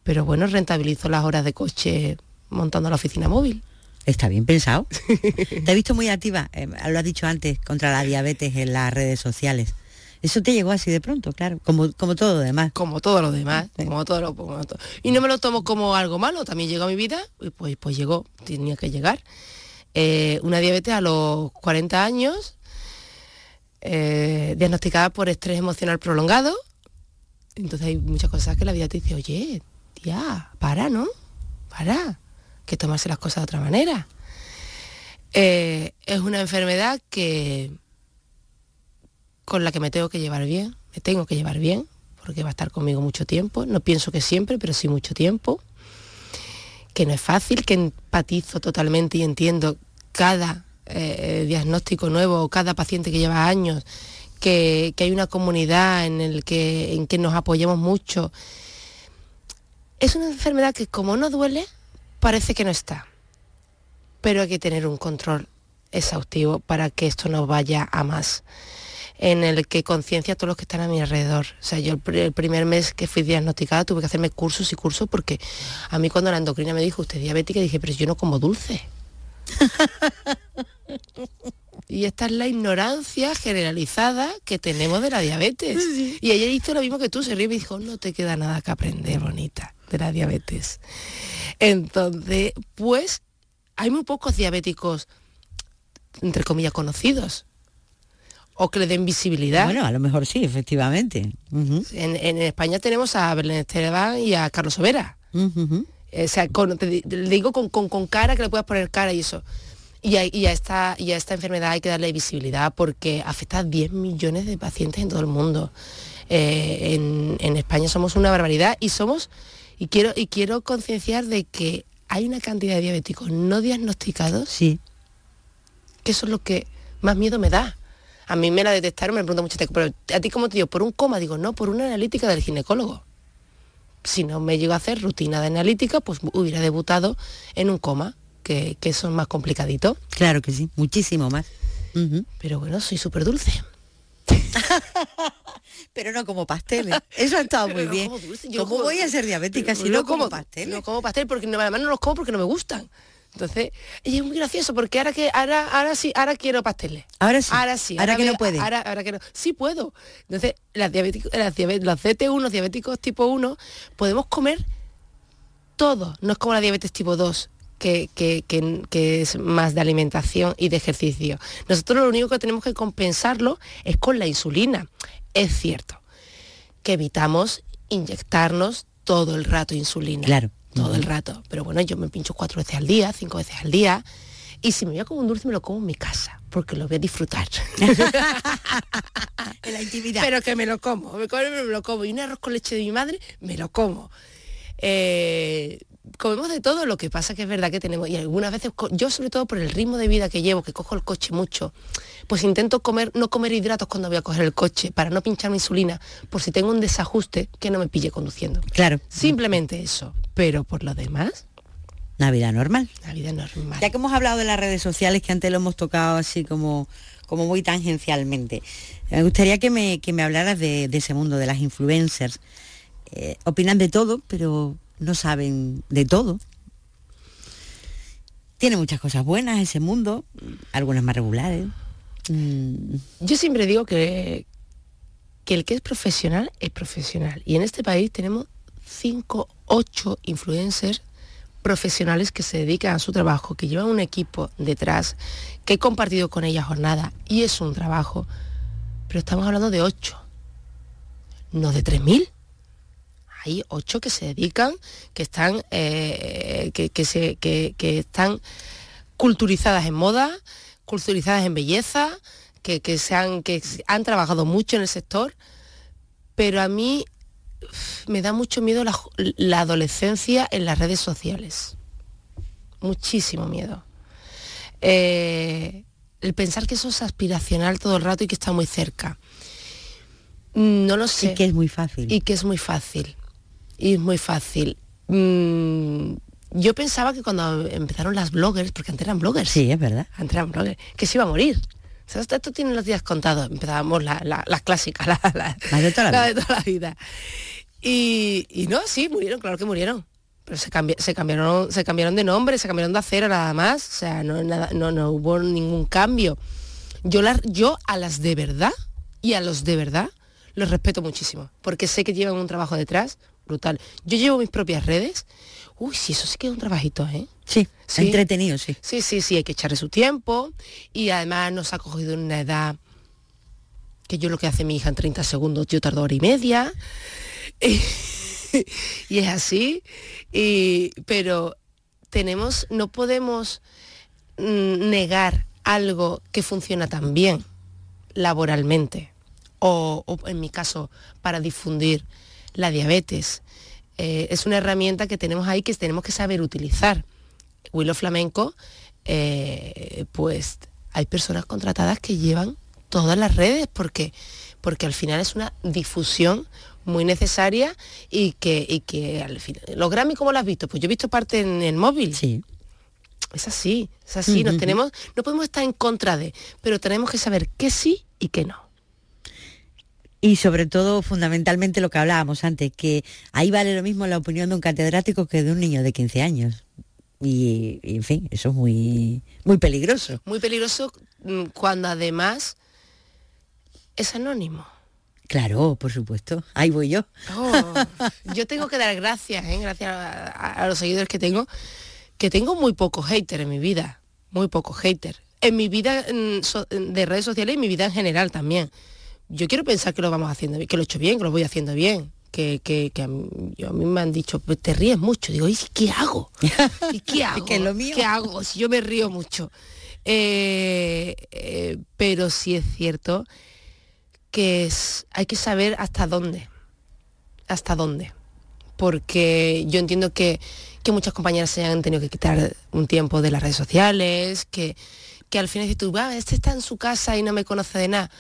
Pero bueno, rentabilizo las horas de coche montando la oficina móvil. Está bien pensado. Te he visto muy activa, eh, lo has dicho antes, contra la diabetes en las redes sociales. Eso te llegó así de pronto, claro, como, como todo lo demás. como todo lo demás, como todo lo como Y no me lo tomo como algo malo, también llegó a mi vida, y pues, pues llegó, tenía que llegar. Eh, una diabetes a los 40 años, eh, diagnosticada por estrés emocional prolongado. Entonces hay muchas cosas que la vida te dice, oye, tía, para, ¿no? Para, que tomarse las cosas de otra manera. Eh, es una enfermedad que con la que me tengo que llevar bien, me tengo que llevar bien, porque va a estar conmigo mucho tiempo, no pienso que siempre, pero sí mucho tiempo, que no es fácil, que empatizo totalmente y entiendo cada eh, diagnóstico nuevo o cada paciente que lleva años, que, que hay una comunidad en, el que, en que nos apoyamos mucho. Es una enfermedad que como no duele, parece que no está, pero hay que tener un control exhaustivo para que esto no vaya a más en el que conciencia a todos los que están a mi alrededor. O sea, yo el, pr- el primer mes que fui diagnosticada tuve que hacerme cursos y cursos porque a mí cuando la endocrina me dijo, usted es diabética, dije, pero yo no como dulce. y esta es la ignorancia generalizada que tenemos de la diabetes. Y ella hizo lo mismo que tú, se ríe y me dijo, no te queda nada que aprender, bonita, de la diabetes. Entonces, pues, hay muy pocos diabéticos, entre comillas, conocidos o que le den visibilidad. Bueno, a lo mejor sí, efectivamente. En, en España tenemos a Belén Esteban y a Carlos Overa. ujú. O sea, con- te, di- te digo con, con- con cara que le puedas poner cara y eso. Y a, y a esta, y a esta enfermedad hay que darle visibilidad porque afecta a 10 millones de pacientes en todo el mundo. Eh, en, en España somos una barbaridad y somos, y quiero, y quiero concienciar de que hay una cantidad de diabéticos no diagnosticados Sí. que eso es lo que más miedo me da. A mí me la detectaron, me preguntan mucho, pero a ti cómo te digo, por un coma, digo, no, por una analítica del ginecólogo. Si no me llego a hacer rutina de analítica, pues hubiera debutado en un coma, que, que eso es más complicadito. Claro que sí, muchísimo más. Pero bueno, soy súper dulce. Pero no como pasteles. Eso ha estado muy no bien. como yo ¿Cómo como- voy a ser diabética si no como pasteles? No como pastel porque no, además no los como porque no me gustan. Entonces, y es muy gracioso porque ahora que ahora ahora sí, ahora quiero pasteles. Ahora sí. Ahora sí. Ahora que no puede. Ahora, ahora que no. Sí puedo. Entonces, las diabéticos, las diabe- los CT1, los diabéticos tipo 1, podemos comer todo. No es como la diabetes tipo 2. Que, que- que- que es más de alimentación y de ejercicio. Nosotros lo único que tenemos que compensarlo es con la insulina. Es cierto que evitamos inyectarnos todo el rato insulina. Claro. Todo el rato. Pero bueno, yo me pincho cuatro veces al día, cinco veces al día. Y si me voy a comer un dulce, me lo como en mi casa, porque lo voy a disfrutar. En la intimidad. Pero que me lo como, me, como, me lo como. Y un arroz con leche de mi madre, me lo como. Eh, comemos de todo, lo que pasa que es verdad que tenemos, y algunas veces, yo sobre todo por el ritmo de vida que llevo, que cojo el coche mucho, pues intento comer, no comer hidratos cuando voy a coger el coche, para no pinchar mi insulina, por si tengo un desajuste que no me pille conduciendo. Claro. Simplemente eso. Pero por lo demás, Una vida normal. vida normal. Ya que hemos hablado de las redes sociales, que antes lo hemos tocado así como, como muy tangencialmente, me gustaría que me, que me hablaras de, de ese mundo, de las influencers. Eh, opinan de todo, pero no saben de todo. Tiene muchas cosas buenas ese mundo, algunas más regulares. Mm, Yo siempre digo que, que el que es profesional es profesional. Y en este país tenemos 5, 8 influencers profesionales que se dedican a su trabajo, que llevan un equipo detrás, que he compartido con ella jornada y es un trabajo. Pero estamos hablando de 8, no de 3.000. Hay 8 que se dedican, que están, eh, que, que se, que- que están culturizadas en moda, culturizadas en belleza, que, que, se han, que han trabajado mucho en el sector, pero a mí me da mucho miedo la adolescencia en las redes sociales. Muchísimo miedo. Eh, el pensar que eso es aspiracional todo el rato y que está muy cerca. Mm, No lo sé y que es muy fácil. y que es muy fácil. Y es muy fácil. Mm, yo pensaba que cuando empezaron las bloggers, porque antes eran bloggers, Sí, es verdad. antes eran bloggers, que se iba a morir. O sea, esto, tiene los días contados. Empezábamos la- la- las clásicas, la, la- Las de toda la de toda la vida. Y, y no, sí, murieron, claro que murieron. Pero se, cambi- se, cambiaron, se cambiaron de nombre, se cambiaron de acera nada más. O sea, no, nada, no, no hubo ningún cambio. Yo, las- yo a las de verdad y a los de verdad los respeto muchísimo, porque sé que llevan un trabajo detrás brutal. Yo llevo mis propias redes. Uy, sí, eso sí que es un trabajito, ¿eh? Sí, Sí. entretenido, sí. Sí, sí, sí, hay que echarle su tiempo y además nos ha cogido en una edad que yo lo que hace mi hija en 30 segundos, yo tardo hora y media. y es así. Y, pero tenemos, no podemos mm, negar algo que funciona tan bien laboralmente o, o, en mi caso para difundir la diabetes. Eh, es una herramienta que tenemos ahí que tenemos que saber utilizar. Willow Flamenco, eh, pues hay personas contratadas que llevan todas las redes porque, porque al final es una difusión muy necesaria y que, y que al final... ¿Los Grammy cómo lo has visto? Pues yo he visto parte en el móvil. Sí. Es así, es así. Nos tenemos, no podemos estar en contra de, pero tenemos que saber qué sí y qué no. Y sobre todo, fundamentalmente, lo que hablábamos antes, que ahí vale lo mismo la opinión de un catedrático que de un niño de 15 años. Y, y, en fin, eso es muy, muy peligroso. Muy peligroso mm, cuando además es anónimo. Claro, por supuesto. Ahí voy yo. Oh, yo tengo que dar gracias, ¿eh? gracias a, a- a los seguidores que tengo, que tengo muy pocos haters en mi vida, muy pocos haters. En mi vida mm, so- de redes sociales y en mi vida en general también. Yo quiero pensar que lo vamos haciendo que lo he hecho bien, que lo voy haciendo bien, que, que, que a, mí, yo- a mí me han dicho, "Pues te ríes mucho. Digo, ¿y qué hago? ¿Y qué hago? lo mío. ¿Qué hago? Si yo me río mucho. Eh, eh, pero sí es cierto que es, hay que saber hasta dónde. Hasta dónde. Porque yo entiendo que, que muchas compañeras se han tenido que quitar un tiempo de las redes sociales, que, que al final dices tú, "Ah, este está en su casa y no me conoce de nada.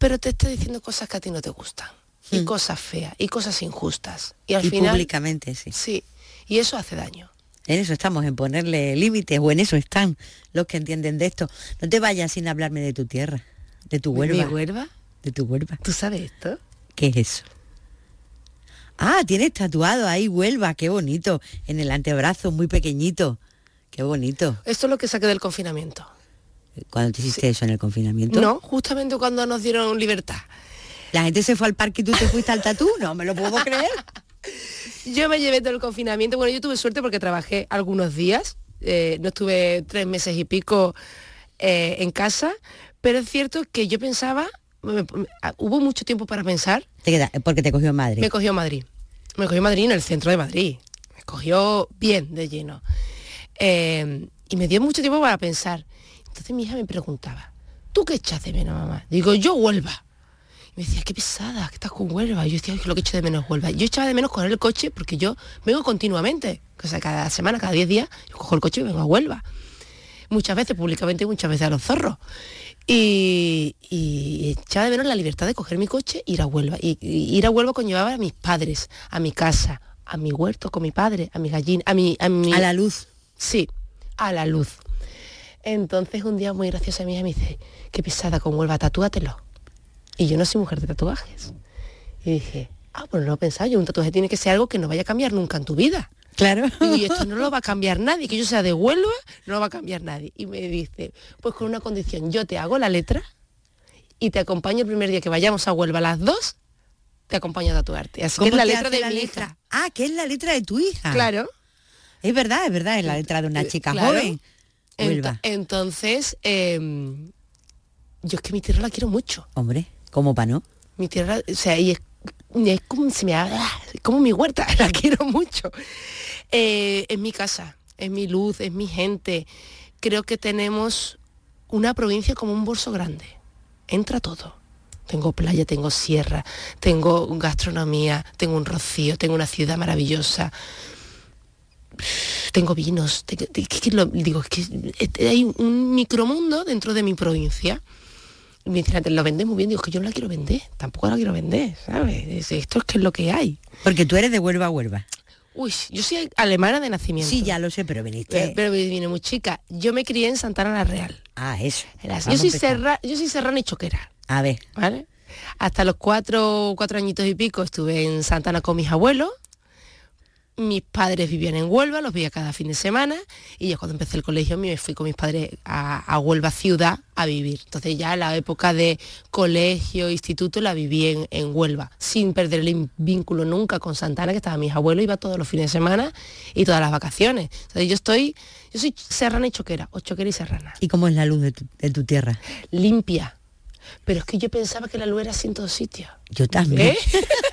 Pero te está diciendo cosas que a ti no te gustan. Y cosas feas, y cosas injustas. Y al y final. públicamente, sí. Sí. Y eso hace daño. En eso estamos, en ponerle límites, o en eso están los que entienden de esto. No te vayas sin hablarme de tu tierra, de tu ¿Mi Huelva. Huelva? De tu Huelva. ¿Tú sabes esto? ¿Qué es eso? Ah, tienes tatuado ahí Huelva, qué bonito. En el antebrazo, muy pequeñito. Qué bonito. Esto es lo que saqué del confinamiento. Cuando te hiciste eso en el confinamiento. No, justamente cuando nos dieron libertad. La gente se fue al parque y tú te fuiste al tatú. No me lo puedo creer. Yo me llevé todo el confinamiento. Bueno, yo tuve suerte porque trabajé algunos días. eh, no estuve tres meses y pico eh, en casa. Pero es cierto que yo pensaba, me- me- hubo mucho tiempo para pensar. Te queda- porque te cogió Madrid. Me cogió Madrid. Me cogió Madrid en el centro de Madrid. Me cogió bien de lleno. Eh, y me dio mucho tiempo para pensar. Entonces mi hija me preguntaba, ¿tú qué echas de menos, mamá? Digo, yo Huelva. Y me decía, qué pesada, que estás con Huelva. Y yo decía, "Ay, que lo que echo de menos Huelva. Yo echaba de menos coger el coche porque yo vengo continuamente. O sea, cada semana, cada 10 días, yo cojo el coche y vengo a Huelva. Muchas veces públicamente muchas veces a los zorros. Y, y echaba de menos la libertad de coger mi coche e ir a Huelva. Y, y ir a Huelva conllevaba a mis padres, a mi casa, a mi huerto con mi padre, a mi gallina, a mi... A, mi, A la luz. Sí, a la luz. Entonces un día muy graciosa hija me dice, qué pesada con Huelva, tatúatelo. Y yo no soy mujer de tatuajes. Y dije, ah, pues no lo he pensado, yo un tatuaje tiene que ser algo que no vaya a cambiar nunca en tu vida. Claro. Y esto no lo va a cambiar nadie, que yo sea de Huelva, no lo va a cambiar nadie. Y me dice, pues con una condición, yo te hago la letra y te acompaño el primer día que vayamos a Huelva a las dos, te acompaño a tatuarte. Así que es ¿Cómo la letra de la mi letra? hija. Ah, que es la letra de tu hija. Claro. Es verdad, es verdad, es la letra de una chica Claro. joven. Ent- entonces, em, yo es que mi tierra la quiero mucho. Hombre, ¿cómo pa' no? Mi tierra, o sea, y es, como, se me ha- es como mi huerta, la quiero mucho. Eh, es mi casa, es mi luz, es mi gente. Creo que tenemos una provincia como un bolso grande. Entra todo. Tengo playa, tengo sierra, tengo gastronomía, tengo un rocío, tengo una ciudad maravillosa. Tengo vinos, te- te- que- lo- digo, es que hay un micromundo dentro de mi provincia. Y me dicen, "Antes, lo vendes muy bien, digo, que yo no la quiero vender, tampoco la quiero vender, ¿sabes? Es- Esto es que es lo que hay. Porque tú eres de Huelva a Huelva. Uy, yo soy alemana de nacimiento. Sí, ya lo sé, pero viniste. pero vine muy chica. Yo me crié en Santana la Real. Ah, eso. Yo soy, serra, yo soy serrana y choquera, A ver, ¿vale? Hasta los cuatro, cuatro añitos y pico estuve en Santana con mis abuelos. Mis padres vivían en Huelva, los veía cada fin de semana y ya cuando empecé el colegio me fui con mis padres a, a Huelva ciudad a vivir. Entonces ya la época de colegio, instituto la viví en, en Huelva, sin perder el vínculo nunca con Santana, que estaban mis abuelos, iba todos los fines de semana y todas las vacaciones. Entonces yo estoy, yo soy serrana y choquera, o choquera y serrana. ¿y cómo es la luz de tu, de tu tierra? Limpia. Pero es que yo pensaba que la luz era así en todos sitios. Yo también. ¿Eh?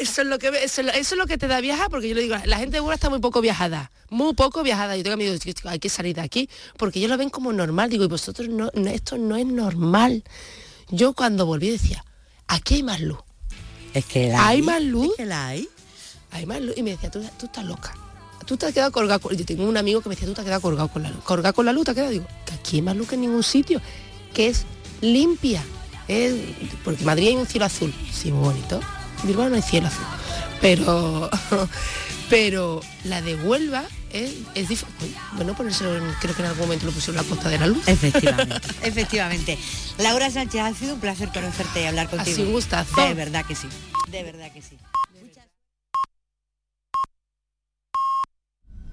Eso es, lo que, eso, es lo- que te da viajar, porque yo le digo, la gente de Huelva está muy poco viajada, muy poco viajada. Yo tengo amigos hay que salir de aquí, porque ellos lo ven como normal. Digo, y vosotros no, no, esto no es normal. Yo cuando volví decía, aquí hay más luz, Es que la ¿Hay más luz? Es que la hay. hay más luz. Y me decía, tú, tú estás loca. Tú te has quedado colgado. con-". Yo tengo un amigo que me decía, tú te has quedado colgado con la luz. Colgado con la luz, te has quedado. Digo, que aquí hay más luz que en ningún sitio, que es limpia. Es, porque Madrid hay un cielo azul, sí, muy bonito. En Bilbao no hay cielo azul. Pero, pero la de Huelva es, es diferente. Bueno, ponérselo en- creo que en algún momento lo pusieron la costa de la luz. Efectivamente, efectivamente. Laura Sánchez, ha sido un placer conocerte y hablar contigo. sido un gustazo. De verdad que sí, de verdad que sí.